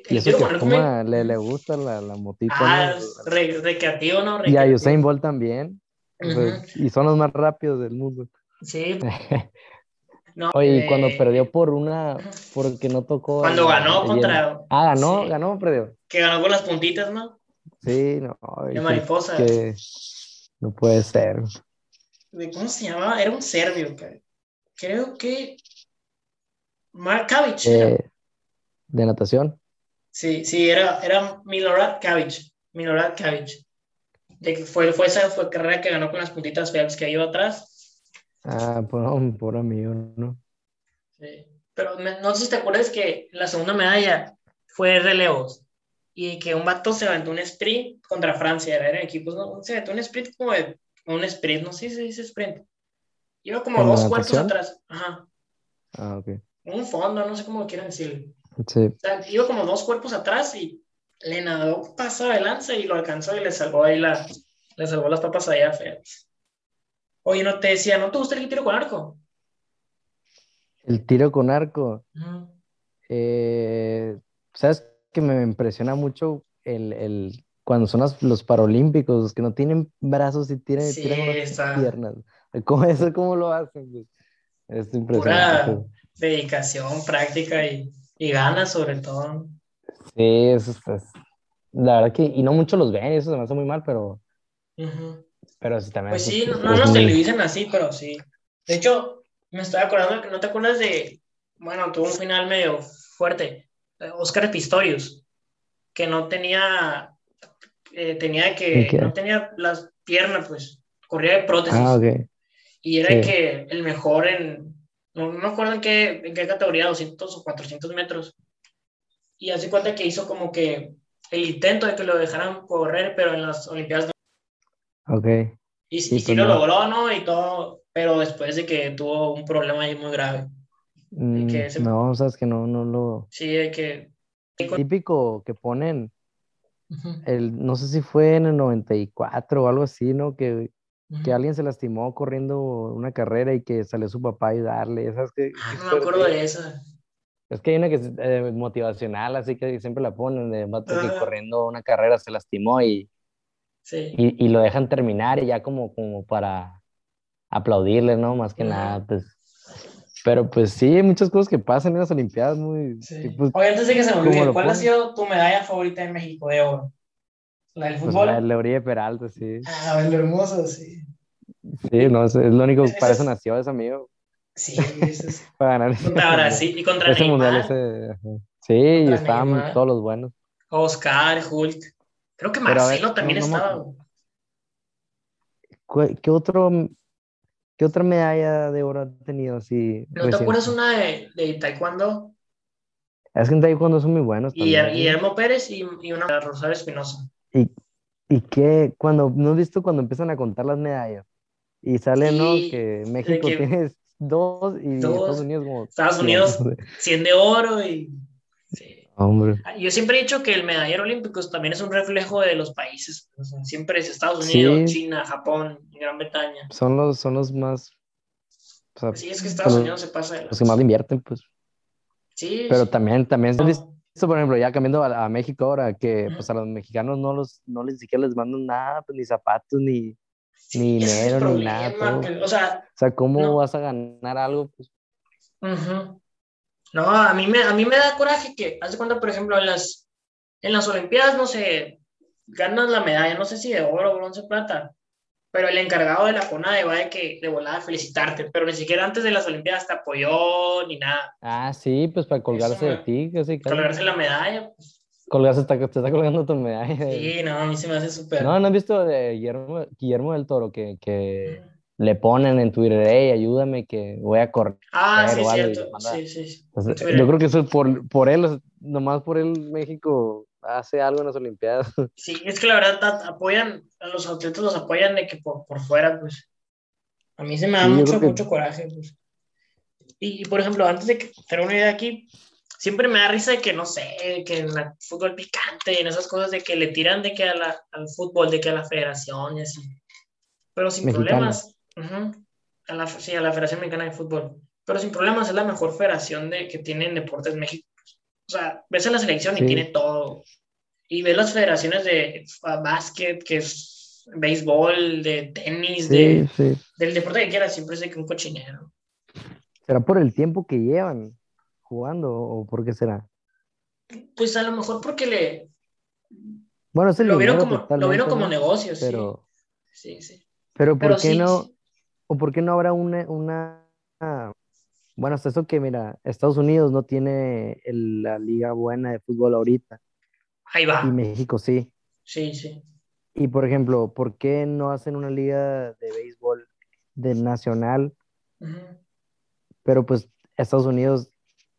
Y eso que le, le gusta la, la motita.
Ah, ¿no? recreativo, ¿no?
Y a Usain Bolt también. y son los más rápidos del mundo.
Sí.
Oye, y cuando perdió por una, porque no tocó.
Cuando ganó contra.
Ah, ganó, ganó o perdió.
Que ganó con las puntitas, ¿no?
Sí, no.
De mariposa.
No puede ser.
¿Cómo se llamaba? Era un serbio, creo que. Mark Kavic.
Eh, ¿De natación?
Sí, sí, era, era Milorad Kavic. Milorad Kavic. De fue, fue esa fue carrera que ganó con las puntitas feas que iba atrás
Ah, por, por amigo, ¿no?
Sí. Pero no sé si te acuerdas que la segunda medalla fue relevos y que un vato se aventó un sprint contra Francia, era, equipos, ¿no? Se aventó un sprint como de, un sprint, no sé si se dice sprint. Iba como dos cuerpos atrás. Ajá.
Ah, ok.
Un fondo, no sé cómo quieran decirlo.
Sí.
O sea, iba como dos cuerpos atrás y le nadó paso de lanza y lo alcanzó y le salvó ahí la, le salvó las papas allá feas. Oye, no te decía, ¿no te gusta el tiro con arco?
El tiro con arco. Eh, Sabes que me impresiona mucho el, cuando son los, paralímpicos, que no tienen brazos y tienen, piernas. ¿Cómo eso cómo lo hacen? Es impresionante.
Pura dedicación, práctica y, ganas sobre todo.
Sí, eso es, la verdad que, y no muchos los ven, eso se me hace muy mal, pero pero sí también.
Pues sí, no, no nos televisan así, pero sí. De hecho, me estoy acordando que no te acuerdas de. Bueno, tuvo un final medio fuerte. Oscar Pistorius, que no tenía. Eh, tenía que. No tenía las piernas, pues. Corría de prótesis.
Ah, ok.
Y era que el mejor en. No, me acuerdo en qué, en qué categoría, 200 o 400 metros. Y así cuenta que hizo como que el intento de que lo dejaran correr, pero en las Olimpiadas
Ok.
Y, sí, pues lo logró, ¿no? Y todo, pero después de que tuvo un problema ahí muy grave.
Mm, no, sabes que no, no lo...
Sí, hay que...
Típico que ponen, el, no sé si fue en el 94 o algo así, ¿no? Que, que alguien se lastimó corriendo una carrera y que salió su papá a ayudarle, ¿sabes qué?
Ah, no me acuerdo de eso.
Es que hay una que es eh, motivacional, así que siempre la ponen, de que corriendo una carrera se lastimó y y, y, lo dejan terminar y ya como, como para aplaudirle, ¿no? Más que nada, pues. Pero pues sí, hay muchas cosas que pasan en las Olimpiadas muy...
Sí. Pues, Oye, antes de que se me olvide, ¿cuál ha sido tu medalla favorita en México de oro? ¿La del fútbol? Pues
la de Peralta, sí.
Ah, lo hermoso, sí.
Sí, no, es, es lo único, que para eso nació ese amigo.
Sí, eso es.
para ganar
Contra Brasil y contra ese Mundial ese,
Sí, y estaban todos los buenos.
Oscar, Hulk. Creo que Marcelo también estaba.
¿Qué, otro, ¿Qué otra medalla de oro ha tenido así?
¿No te acuerdas una de, de, taekwondo?
Es que en taekwondo son muy buenos.
Y Guillermo Pérez y, y una de Rosario Espinosa.
¿Y, y qué? Cuando, ¿No has visto cuando empiezan a contar las medallas? Y sale, ¿no? Que México tiene dos y Estados Unidos como...
Estados Unidos 100 de oro y...
Hombre.
Ah, yo siempre he dicho que el medallero olímpico también es un reflejo de los países. siempre es Estados Unidos, China, Japón, Gran Bretaña.
Son los, son los más.
sí, es que Estados Unidos se pasa.
Los, que más invierten, pues.
Sí.
Pero también, también por ejemplo, ya cambiando a, México ahora, que pues a los mexicanos no los, no les siquiera les mandan nada, pues ni zapatos, ni, ni dinero, ni nada.
o, sea,
o sea, ¿cómo vas a ganar algo? Pues?
No, a mí me, a mí me da coraje que, hace cuenta, por ejemplo, en las, en las Olimpiadas, no sé, ganas la medalla, no sé si de oro, bronce, plata, pero el encargado de la CONADE va de que de volada felicitarte, pero ni siquiera antes de las Olimpiadas te apoyó ni nada.
Ah, sí, pues para colgarse de ti, casi.
Colgarse la medalla. Pues.
Colgarse, te, te está colgando tu medalla.
Sí, no, a mí se me hace súper.
No, ¿no has visto de Guillermo, Guillermo del Toro que, que, le ponen en Twitter, hey, ayúdame que voy a correr.
Ah, sí, cierto. Sí, sí,
yo creo que eso es por, por él, nomás por él México hace algo en las Olimpiadas.
Sí, es que la verdad apoyan, a los atletas los apoyan de que por, por fuera, pues. A mí se me da mucho, mucho coraje, pues. Y, por ejemplo, antes de que tener una idea aquí, siempre me da risa de que, no sé, que en el fútbol picante, en esas cosas de que le tiran de que a la, al fútbol, de que a la federación y así. Pero sin problemas a la, sí, a la Federación Mexicana de Fútbol. Pero sin problemas es la mejor federación de, que tiene en Deportes México. O sea, ves en la selección y tiene todo. Y ves las federaciones de básquet, que es béisbol, de tenis, de, del deporte que quieras, siempre es de que un cochinero.
¿Será por el tiempo que llevan jugando o por qué será?
Pues a lo mejor porque le...
Bueno,
lo, vieron como, lo vieron como negocio,
pero,
sí. Sí,
Pero ¿por qué no? ¿O por qué no habrá una, una... Bueno, hasta eso que, mira, Estados Unidos no tiene la liga buena de fútbol ahorita.
Ahí va.
Y México sí.
Sí, sí.
Y por ejemplo, ¿por qué no hacen una liga de béisbol de nacional? Pero pues Estados Unidos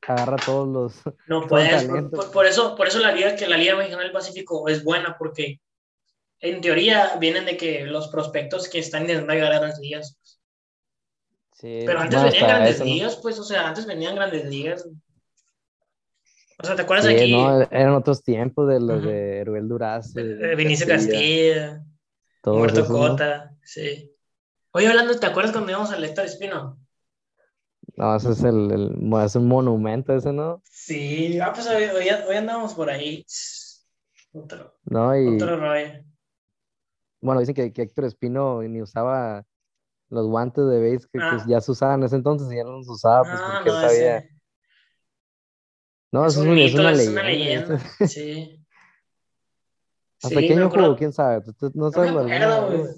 agarra todos los.
No puedes, por, eso, por eso la liga que la Liga Mexicana del Pacífico es buena, porque en teoría vienen de que los prospectos que están intentando llegar a las ligas. Sí, Pero antes venían grandes ligas, pues, o sea, antes venían grandes ligas. O sea, ¿te acuerdas sí, aquí? No,
eran otros tiempos de los de Rubel Durazo.
Vinicio Castilla, Muerto Cota, sí. Oye, hablando, ¿te acuerdas cuando íbamos al Héctor Espino?
No, ese es el, el, es un monumento ese, ¿no?
Sí, ah, pues hoy, hoy, andamos por ahí. Otro, no, y... otro rollo.
Bueno, dicen que, que Héctor Espino ni usaba los guantes de base que pues, ah. ya se usaban en ese entonces y ya no los usaba, pues ah, porque no, él sabía. Ese... No, es, un, es, una, es una leyenda. sí. ¿Hasta sí, qué año jugó? ¿Quién sabe? No sabes no acuerdo,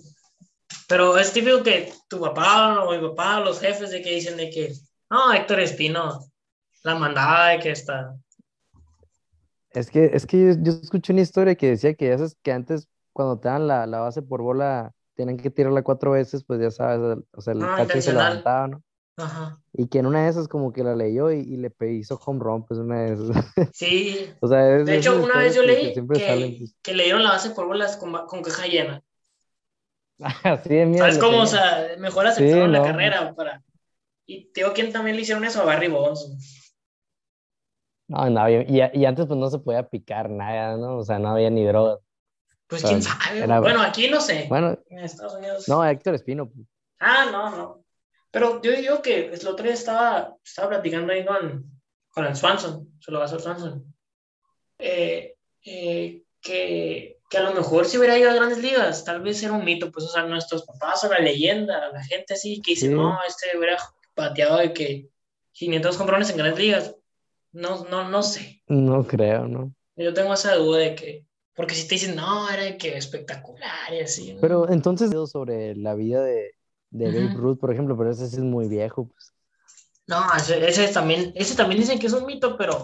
Pero es típico que tu papá o mi papá, los jefes, de que dicen de que, no, Héctor Espino, la mandaba de que está.
Es que, es que yo, escuché una historia que decía que, esas, que antes, cuando te dan la, la base por bola, tienen que tirarla cuatro veces, pues ya sabes, o sea, el ah, se levantaba, ¿no? Y que en una de esas como que la leyó y, le hizo home run, pues una de esas.
Sí. de hecho, una vez yo leí que, pues. que, le dieron la base por bolas con, con caja llena.
Así de miedo.
¿Sabes cómo? O sea, mejor aceptaron la carrera para... Y te digo, ¿quién también le hicieron eso? A Barry Bonds.
No, no, y, y, antes pues no se podía picar nada, ¿no? O sea, no había ni drogas.
Pues quién sabe. Bueno, aquí no sé. Bueno, en Estados Unidos.
No, Héctor Espino. Pues.
Ah, no, no. Pero yo digo que el otro día estaba, estaba platicando ahí con, con el Swanson, se lo va a hacer Swanson, eh, eh, que, que, a lo mejor si hubiera ido a grandes ligas, tal vez era un mito, pues, o sea, nuestros papás o la leyenda, la gente así que dice, no, este hubiera pateado de que 500 comprones en grandes ligas. No, no, no sé.
No creo, ¿no?
Yo tengo esa duda de que, porque si te dicen, no, era que espectacular y así.
Pero entonces, sobre la vida de, de Babe Ruth, por ejemplo, pero ese sí es muy viejo. Pues.
No, ese, también, ese también dicen que es un mito, pero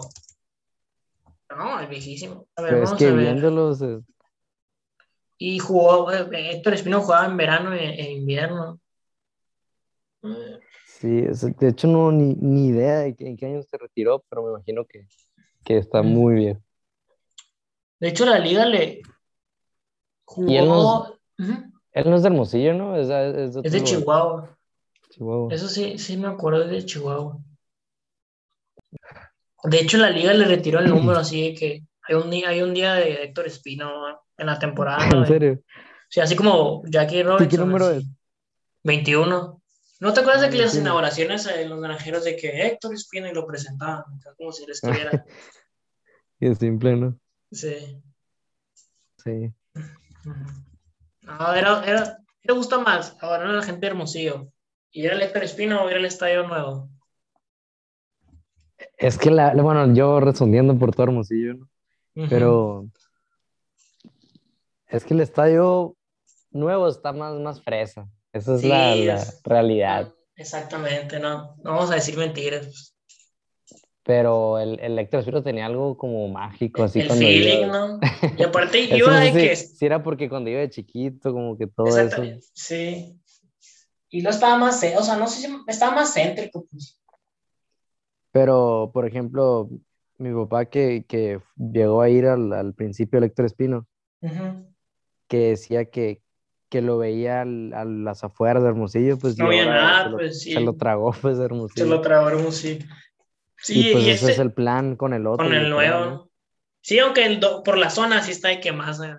no, es viejísimo. A ver, pero es que viéndolos. Y jugó, eh, Héctor Espino jugaba en verano e, en, invierno.
Sí, de hecho no, ni, ni idea de en qué año se retiró, pero me imagino que, que está muy bien.
De hecho, la liga le jugó.
Él no es de Hermosillo, ¿no? Es,
de Chihuahua. Chihuahua. Eso sí, sí me acuerdo de Chihuahua. De hecho, la liga le retiró el número, así que hay un día, hay un día de Héctor Espino en la temporada.
¿En serio?
Sí, así como Jackie Robinson.
¿Qué número es?
21. ¿No te acuerdas de que las inauguraciones en los granjeros de que Héctor Espino y lo presentaban? Como si él estuviera.
y es simple, ¿no?
Sí.
Sí.
No, era, era, ¿qué te gusta más? Ahora la gente de Hermosillo. ¿Ir al Héctor Espino o ir al Estadio Nuevo?
Es que, la, bueno, yo respondiendo por todo Hermosillo, ¿no? Pero es que el Estadio Nuevo está más, más fresa. Esa es la, la realidad.
Exactamente, no. No vamos a decir mentiras
pero el, el tenía algo como mágico, así
el feeling, ¿no? Y aparte yo de que...
Sí, era porque cuando iba de chiquito, como que todo eso...
Sí. Y no estaba más, o sea, no sé si estaba más céntrico, pues.
Pero, por ejemplo, mi papá que, que llegó a ir al, al principio el Héctor Espino, que decía que, que lo veía al, a las afueras de Hermosillo, pues...
No había nada,
pues
sí.
Se lo tragó, pues, Hermosillo.
Se lo tragó Hermosillo. Sí,
y pues ese es el plan con el otro.
Con el nuevo. Sí, aunque el por la zona sí está de que más, eh,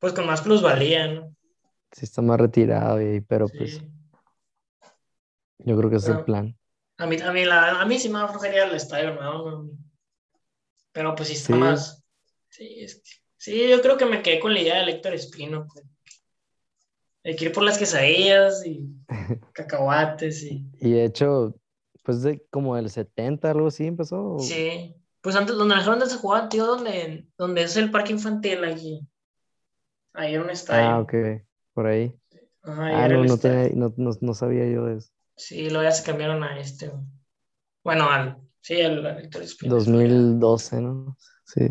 pues con más plusvalía, ¿no?
Sí está más retirado, y, pero pues yo creo que ese es el plan.
A mí, a mí, la, a mí sí me aflojaría el estadio nuevo, pero pues sí está más... Sí, sí, yo creo que me quedé con la idea de Héctor Espino. Pues. Hay que ir por las quesadillas y cacahuates y...
Y de hecho, después de como del 70, algo así empezó.
Sí. Pues antes, donde donde se jugaba, tío, donde, donde es el parque infantil aquí. Ahí era un estadio.
Ah, ok, por ahí. ah, no, no, tenía, no, no, no, sabía yo de eso.
Sí, luego ya se cambiaron a este. Bueno, al. Sí, al, al
2012, ¿no? Sí.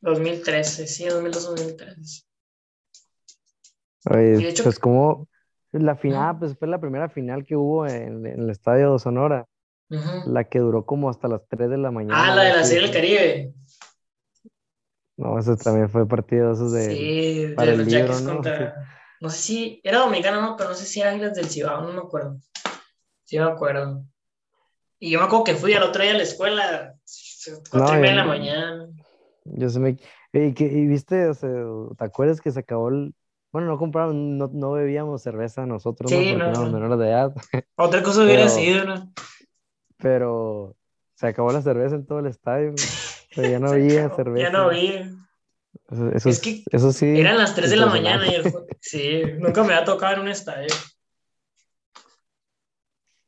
2013, sí, 2012-2013.
Oye, hecho, pues como la final, pues fue la primera final que hubo en, en el estadio de Sonora. La que duró como hasta las 3 de la mañana.
Ah, la de la Serie del Caribe.
No, eso también fue partido esos de.
Sí, para de libro, ¿no? Contra, no sé si era dominicano, no, pero no sé si era Águilas del Cibao, no me acuerdo. Sí, me acuerdo. Y yo me acuerdo que fui al otro día a la escuela, cuatro y media de la mañana.
Yo se me. Y, que, y viste, o sea, ¿te acuerdas que se acabó el. Bueno, no compramos, no, no bebíamos cerveza nosotros, sí, ¿no? Porque no, menores de edad.
Otra cosa hubiera sido, ¿no?
Pero se acabó la cerveza en todo el estadio. Pero ya no había cerveza.
Ya no había.
Eso, es que eso sí.
Eran las 3 de la mañana y el... Sí, nunca me ha tocado en un estadio.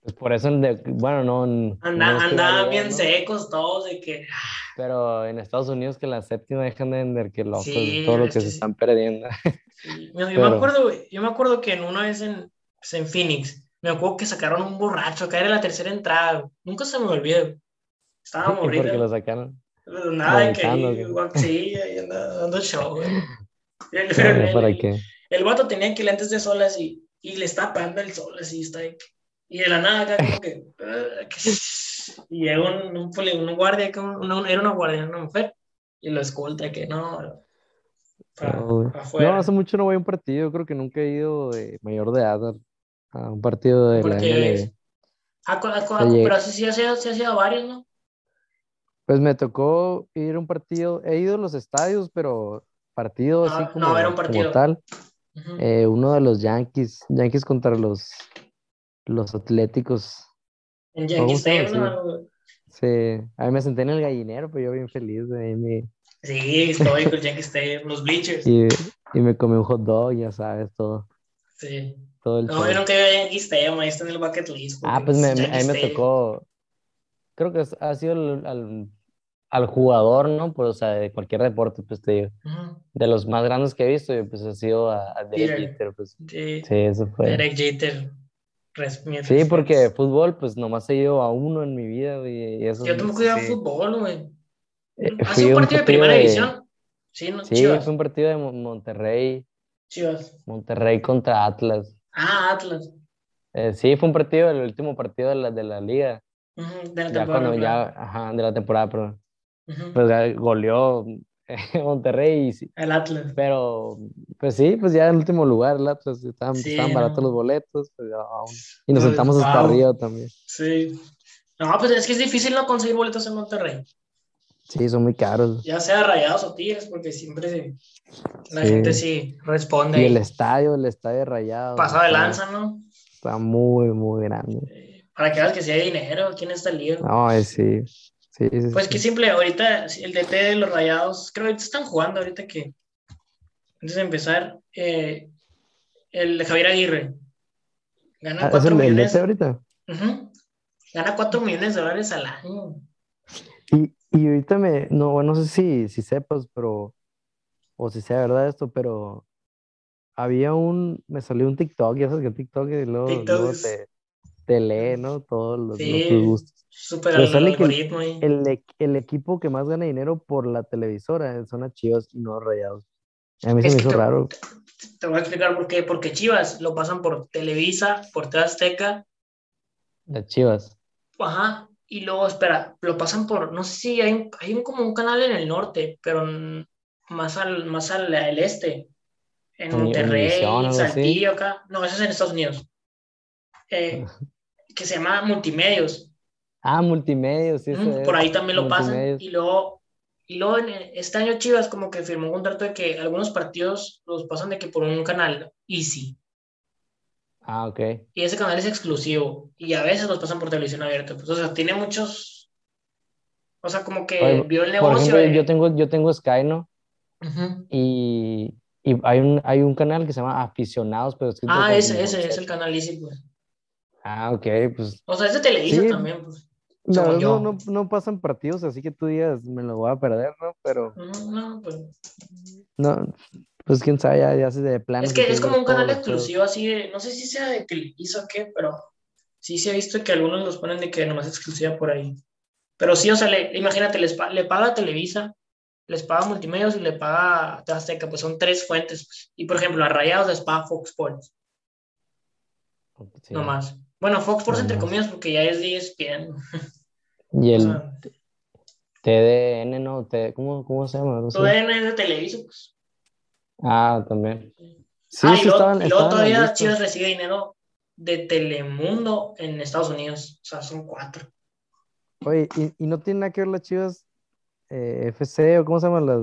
Pues por eso, bueno, no.
andaban bien secos todos, de que.
Pero en Estados Unidos, que la séptima dejan de vender, que locos, todo lo que se están perdiendo.
Yo, me acuerdo, yo me acuerdo que en una vez en, pues, en Phoenix, me acuerdo que sacaron un borracho, acá era la tercera entrada. Nunca se me olvidó. Estaba morrido.
¿Por qué lo sacaron?
Nada, de que sí, ahí anda dando show, güey. El,
¿Para qué?
El vato tenía que lentes de sol así, y le está apagando el sol así, está ahí. Y de la nada acá como que... Y llega un, un, un guardia, una, era una guardia, una mujer, y lo escolta que no...
no, hace mucho no voy a un partido, creo que nunca he ido de mayor de edad a un partido de la MLB.
Ah, pero sí, sí, ha sido varios, ¿no?
Pues me tocó ir a un partido, he ido a los estadios, pero partido así como, tal. Eh, uno de los Yankees, Yankees contra los, los Atléticos.
En Yankees Stadium,
Sí, a mí me senté en el gallinero, pero yo bien feliz de ahí
Sí, estoy con Yankees Stadium, los bleachers.
Y, y, me comí un hot dog, ya sabes, todo.
Sí. Todo el no, yo nunca a Stadium, ahí está en el bucket list.
Ah, pues me, a mí me tocó, creo que ha sido el, al jugador, ¿no? Pues, o sea, de cualquier deporte, pues te digo. De los más grandes que he visto, pues ha sido a, Derek Jeter, pues. Sí. sí, eso fue.
Derek Jeter.
Sí, porque fútbol, pues nomás he ido a uno en mi vida, y eso.
Yo tampoco he ido a fútbol, güey. Eh, ¿Ha sido un partido de primera división? Sí, no,
sí fue un partido de Monterrey.
Chivas.
Monterrey contra Atlas.
Ah, Atlas.
Eh, sí, fue un partido, el último partido de la, de la liga.
de la temporada.
Ya ya, ajá, de la temporada, perdón pues goleó Monterrey.
El Atlas.
Pero, pues sí, pues ya en último lugar el Atlas, estaban, baratos los boletos, pues y nos sentamos hasta arriba también.
Sí. No, pues es que es difícil no conseguir boletos en Monterrey.
Sí, son muy caros.
Ya sea rayados o tigres, porque siempre la gente sí responde.
Y el estadio, el estadio rayado.
Pasado de lanza, ¿no?
Está muy, muy grande.
Para que veas que si hay dinero, ¿quién está el lío?
No, sí
pues que simple, ahorita el DT de los Rayados, creo que están jugando ahorita que antes de empezar, eh, el Javier Aguirre gana 4 ah, millones.
ahorita?
Gana 4 millones de dólares al año.
Y, y ahorita me, no, bueno, no sé si, si sepas, pero, o si sea verdad esto, pero había un, me salió un TikTok, ya sabes que TikTok y luego, luego te, te, lee, ¿no? Todos los, los gustos.
Súper algoritmo
el, el, el, equipo que más gana dinero por la televisora son las Chivas y no Rayados. A mí se me hizo raro.
Te voy a explicar por qué. Porque Chivas lo pasan por Televisa, por Azteca.
Las Chivas.
Ajá. Y luego, espera, lo pasan por, no sé si hay un, hay un, como un canal en el norte, pero más al, más al, este. En Monterrey, en Saltillo, acá. No, eso es en Estados Unidos. Eh, que se llama Multimedios.
Ah, multimedia, sí.
por ahí también lo pasan. Y luego, y luego en este año Chivas como que firmó un contrato de que algunos partidos los pasan de que por un canal Easy.
Ah, ok.
Y ese canal es exclusivo. Y a veces los pasan por televisión abierta. Pues, o sea, tiene muchos. O sea, como que vio el negocio.
Por ejemplo, yo, tengo, yo tengo Sky, ¿no? Y, y hay, un, hay un canal que se llama Aficionados, pero
Ah, ese, ese es el canal Easy, pues.
Ah, ok, pues.
O sea, es de Televisa también, pues.
No, no, no, no, pasan partidos, así que tú digas, me lo voy a perder, ¿no? Pero.
No, no, pues.
No, pues quién sabe, ya, ya se de plano.
Es que es como un canal exclusivo así de, no sé si sea de Televisa o qué, pero sí se ha visto que algunos los ponen de que nomás exclusiva por ahí. Pero sí, o sea, le, imagínate, les, le paga Televisa, les paga Multimedios y le paga Azteca, pues son tres fuentes. Pues. Y por ejemplo, a Rayados les paga Fox Sports. No más. Bueno, Fox Sports entre comillas porque ya es 10 bien.
Y el TDN, ¿no? ¿Cómo, ¿Cómo se llama?
TDN es de Televisa, pues.
Ah, también.
Sí, ah, sí, y estaban, y luego todavía Chivas recibe dinero de Telemundo en Estados Unidos. O sea, son cuatro.
Oye, ¿y, y no tiene nada que ver las Chivas eh, FC o cómo se llama las,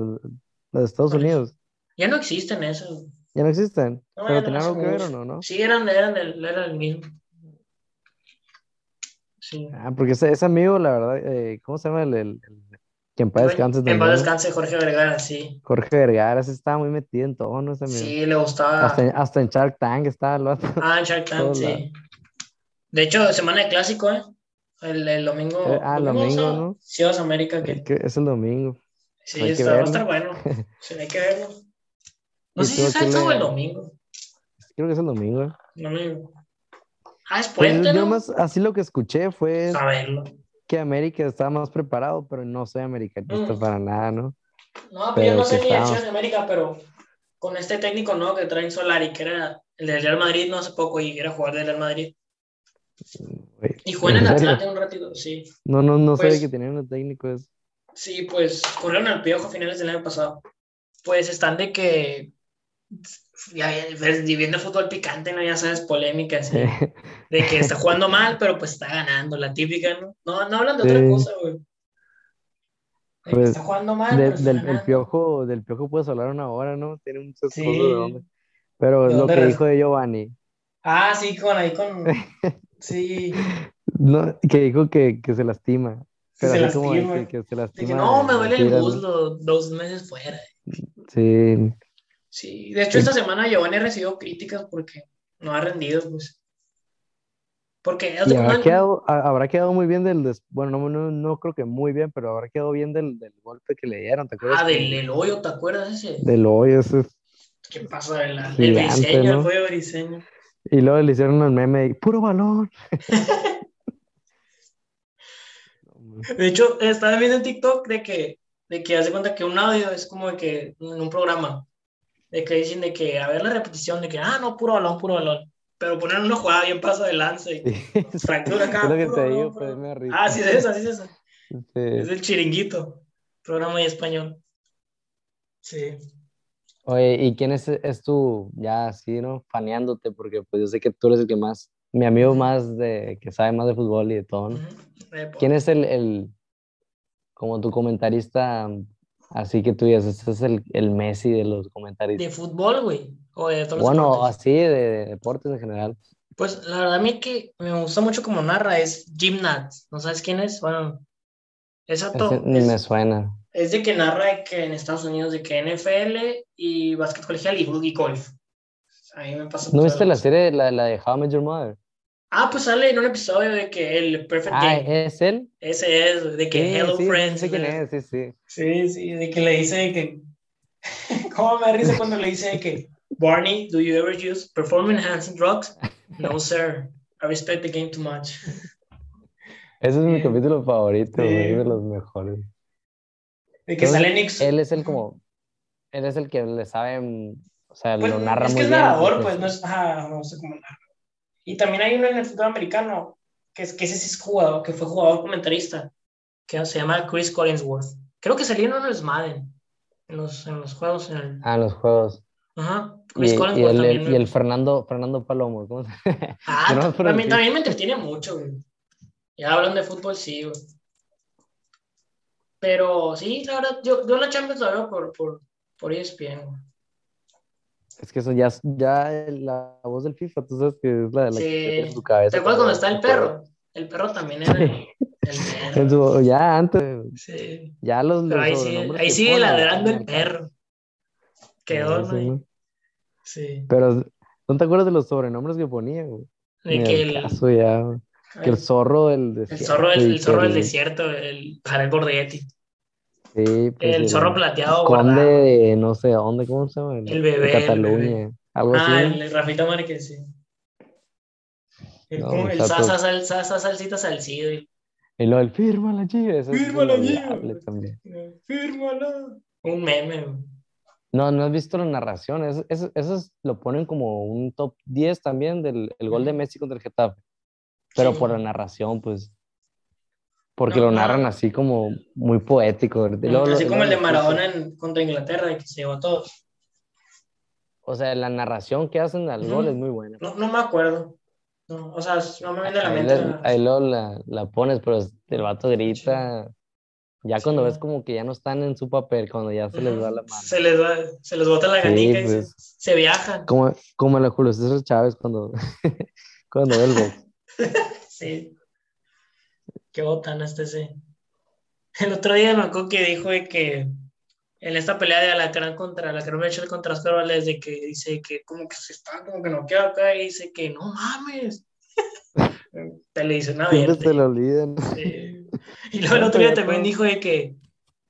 las de Estados Unidos?
Ya no existen eso.
¿Ya no existen? ¿Pero tenían algo que ver o no, no?
Sí, eran, eran, el, eran el mismo. Sí.
Ah, porque ese, ese amigo, la verdad, eh, ¿cómo se llama el, el, que en paz descanse
En paz descanse Jorge Vergara, sí.
Jorge Vergara, ese estaba muy metido en todo, ¿no?
sí, le gustaba.
Hasta, hasta, en Shark Tank estaba otro.
Ah, en Shark Tank, sí. De hecho, semana de clásico, ¿eh? El, el domingo.
Eh, ah, el domingo, ¿no?
Chivas América. Que...
es el domingo.
Sí, está, va a estar bueno. Sí, hay que verlo. No sé si es el sábado o el domingo.
Creo que es el domingo.
¿eh? Domingo. Ah, es puente, pues,
¿no?
Yo
más, así lo que escuché fue.
Saberlo
que América estaba más preparado, pero no soy americanista mm. para nada, ¿no?
No, pero, yo no sé ni de América, pero con este técnico nuevo que traen Solari, que era el del Real Madrid no hace poco y era jugador del Real Madrid. y juega en, Atlanta un ratito, sí.
No, no, no pues, que tenían un técnico eso.
Sí, pues corrieron al piojo a finales del año pasado. Pues están de que ya, viviendo fútbol picante, ¿no? Ya sabes, polémica, así, de que está jugando mal, pero pues está ganando, la típica, ¿no? No, no hablan de otra cosa, güey.
Pues, está jugando mal. del, piojo, del piojo puedes hablar una hora, ¿no? Tiene muchas sí. cosas de dónde. Pero lo que dijo de Giovanni.
Ah, sí, con ahí con. Sí.
no, que dijo que, que se lastima.
Pero se lastima. que, que, se lastima. no, me duele el muslo, dos meses fuera.
Sí.
Sí, de hecho esta semana Giovanni recibido críticas porque no ha rendido, pues. Porque
habrá, quedado, habrá quedado muy bien del, bueno, no, no, creo que muy bien, pero habrá quedado bien del, del golpe que le dieron, ¿te acuerdas?
Ah, del, hoyo, ¿te acuerdas ese?
Del hoyo, ese.
¿Qué pasa? Del, del briseño, el hoyo briseño.
Y luego le hicieron el meme de puro balón.
de hecho, estaba viendo en TikTok de que, de que hace cuenta que un audio es como de que en un programa de que dicen de que a ver la repetición de que, ah, no, puro balón, puro balón. Pero poner una jugada bien paso de lance. fractura acá.
Es que te digo, pues, me
Ah, sí es esa, sí es esa. Es el chiringuito. Programa en español. Sí.
Oye, ¿y quién es, es tú, ya así, ¿no? Faneándote, porque pues yo sé que tú eres el que más, mi amigo más de, que sabe más de fútbol y de todo, ¿no? ¿Quién es el, el, como tu comentarista Así que tú dices, este es el, el, Messi de los comentarios.
¿De fútbol, güey? ¿O de
todos bueno, así, de, deportes en general.
Pues la verdad a mí que me gusta mucho como narra es Jim. ¿No sabes quién es? Bueno, es
Ni me suena.
Es de que narra que en Estados Unidos de que NFL y básquet colegial y, y golf. A mí me pasa
¿No viste la serie, la, la de How I Met Your Mother?
Ah, pues sale en un episodio de que el Perfect
ah, ¿es él?
Ese es, de que Hello Friends.
Sí, quién es, sí, sí.
Sí, sí, de que le dice que... ¿Cómo me risa cuando le dice que... Barney, do you ever use performance enhancing drugs? No, sir. I respect the game too much.
Ese es mi capítulo favorito, sí. de los mejores.
De que sale Nix.
Él es el como... Él es el que le sabe... O sea,
pues,
lo narra
es
muy
que
bien.
Es narrador, pues, no es... Ah, no sé cómo narra. Y también hay uno en el fútbol americano, que, es, que ese sí es jugador, que fue jugador comentarista, que se llama Chris Collinsworth. Creo que salió en los Madden, en los, en los juegos. En el...
Ah, en los juegos.
Ajá.
Chris y, el, también. Y el Fernando, Fernando Palomo. ¿cómo
Ah, también, también, me entretiene mucho, güey. Ya hablan de fútbol, sí, güey. Pero sí, la verdad, yo, yo la Champions la veo por, por, por ESPN, güey.
Es que eso ya, ya la voz del FIFA, tú sabes que es la de la
que en tu cabeza. ¿Te acuerdas cuando está el perro? El perro también era el,
perro. ya antes.
Sí.
Ya los.
Pero ahí sigue, ahí sigue ladrando el perro. Quedó, ¿no? Sí.
Pero, ¿no te acuerdas de los sobrenombres que ponía, güey? De que el, caso ya, que el zorro del
desierto. El zorro, del, el zorro del desierto, el Jared Bordetti. Sí, pues el, zorro plateado.
Conde de no sé dónde, ¿cómo se llama?
El, bebé. De Cataluña. Algo ah, así. el Rafita Márquez, sí. El, no, el salsa, salsa, salsita salcido.
Y lo del fírmala, chica.
Fírmala, chica. Fírmala. Un meme.
No, no has visto la narración. Eso, eso, lo ponen como un top 10 también del el gol de Messi contra el Getafe. Pero por la narración, pues. Porque lo narran así como muy poético.
así como el de Maradona en, contra Inglaterra, que se llevó a todos.
O sea, la narración que hacen al gol es muy buena.
No, no me acuerdo. No, o sea, no me viene a la mente.
ahí luego la, la, pones, pero el vato grita. Ya cuando ves como que ya no están en su papel, cuando ya se les va la mano.
Se les, va, se les bota la ganica y pues. se, viajan.
Como, como la Julio César Chávez cuando, cuando ve el box.
sí. Qué botana este sí. El otro día me acuerdo que dijo que en esta pelea de Alacrán contra Alacrán Mitchell contra Oscar de que dice que como que se está, como que no queda acá y dice que no mames. te le dice nada.
se lo olviden.
Y luego el otro día también dijo de que,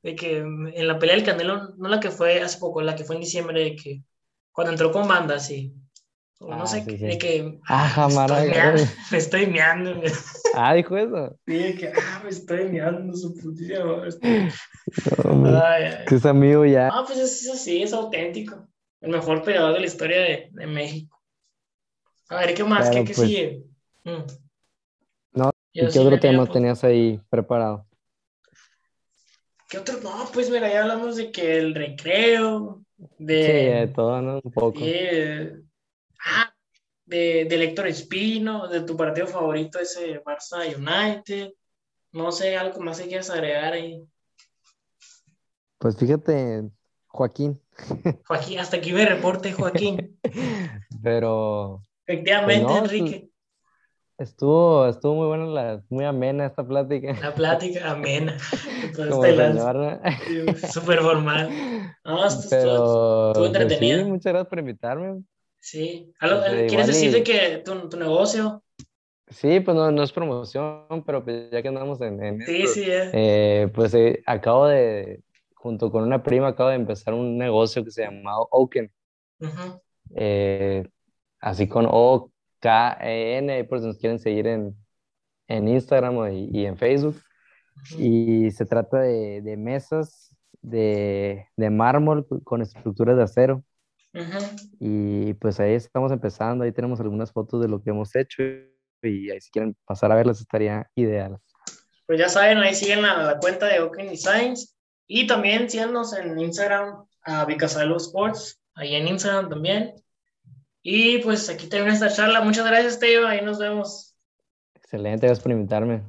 de que en la pelea del Canelo, no la que fue hace poco, la que fue en diciembre, de que cuando entró con banda, sí. no ah, sé, de que.
Ah.
Me estoy meando.
Ah, dijo eso.
Sí, de que, ah, me estoy meando su putísima.
que es amigo ya.
Ah, pues es así, es auténtico. El mejor peleador de la historia de, de México. A ver, ¿qué más? ¿Qué, qué pues, sigue? Mm.
No, ¿y qué otro tema tenías ahí preparado?
¿Qué otro? No, pues mira, ya hablamos de que el recreo, de...
Sí, de todo, ¿no? Un poco.
ah, de, de Héctor Espino, de tu partido favorito, ese Barça United. No sé, algo más que quieras agregar ahí.
Pues fíjate, Joaquín.
Joaquín, hasta aquí me reporte, Joaquín.
Pero.
Efectivamente, pues Enrique.
Estuvo, estuvo muy buena, la, muy amena esta plática.
La plática amena. Súper formal. No, estuvo,
pues entretenido. sí, muchas gracias por invitarme.
Sí. Pues, ¿Quieres decirle que tu, tu, negocio?
Sí, pues no, no es promoción, pero pues ya que andamos en, en
sí, sí, eh.
Eh, pues eh, acabo de, junto con una prima, acabo de empezar un negocio que se llama Oken. así con O K-E-N, por si nos quieren seguir en, en Instagram y, en Facebook. Y se trata de, de mesas de, de, mármol con estructuras de acero. Y pues ahí estamos empezando, ahí tenemos algunas fotos de lo que hemos hecho y ahí si quieren pasar a verlas estaría ideal.
Pues ya saben, ahí siguen la, la cuenta de Oken Designs y también síganos en Instagram a Vicasalo Sports, ahí en Instagram también. Y pues aquí termina esta charla. Muchas gracias, Teo. Ahí nos vemos.
Excelente, gracias por invitarme.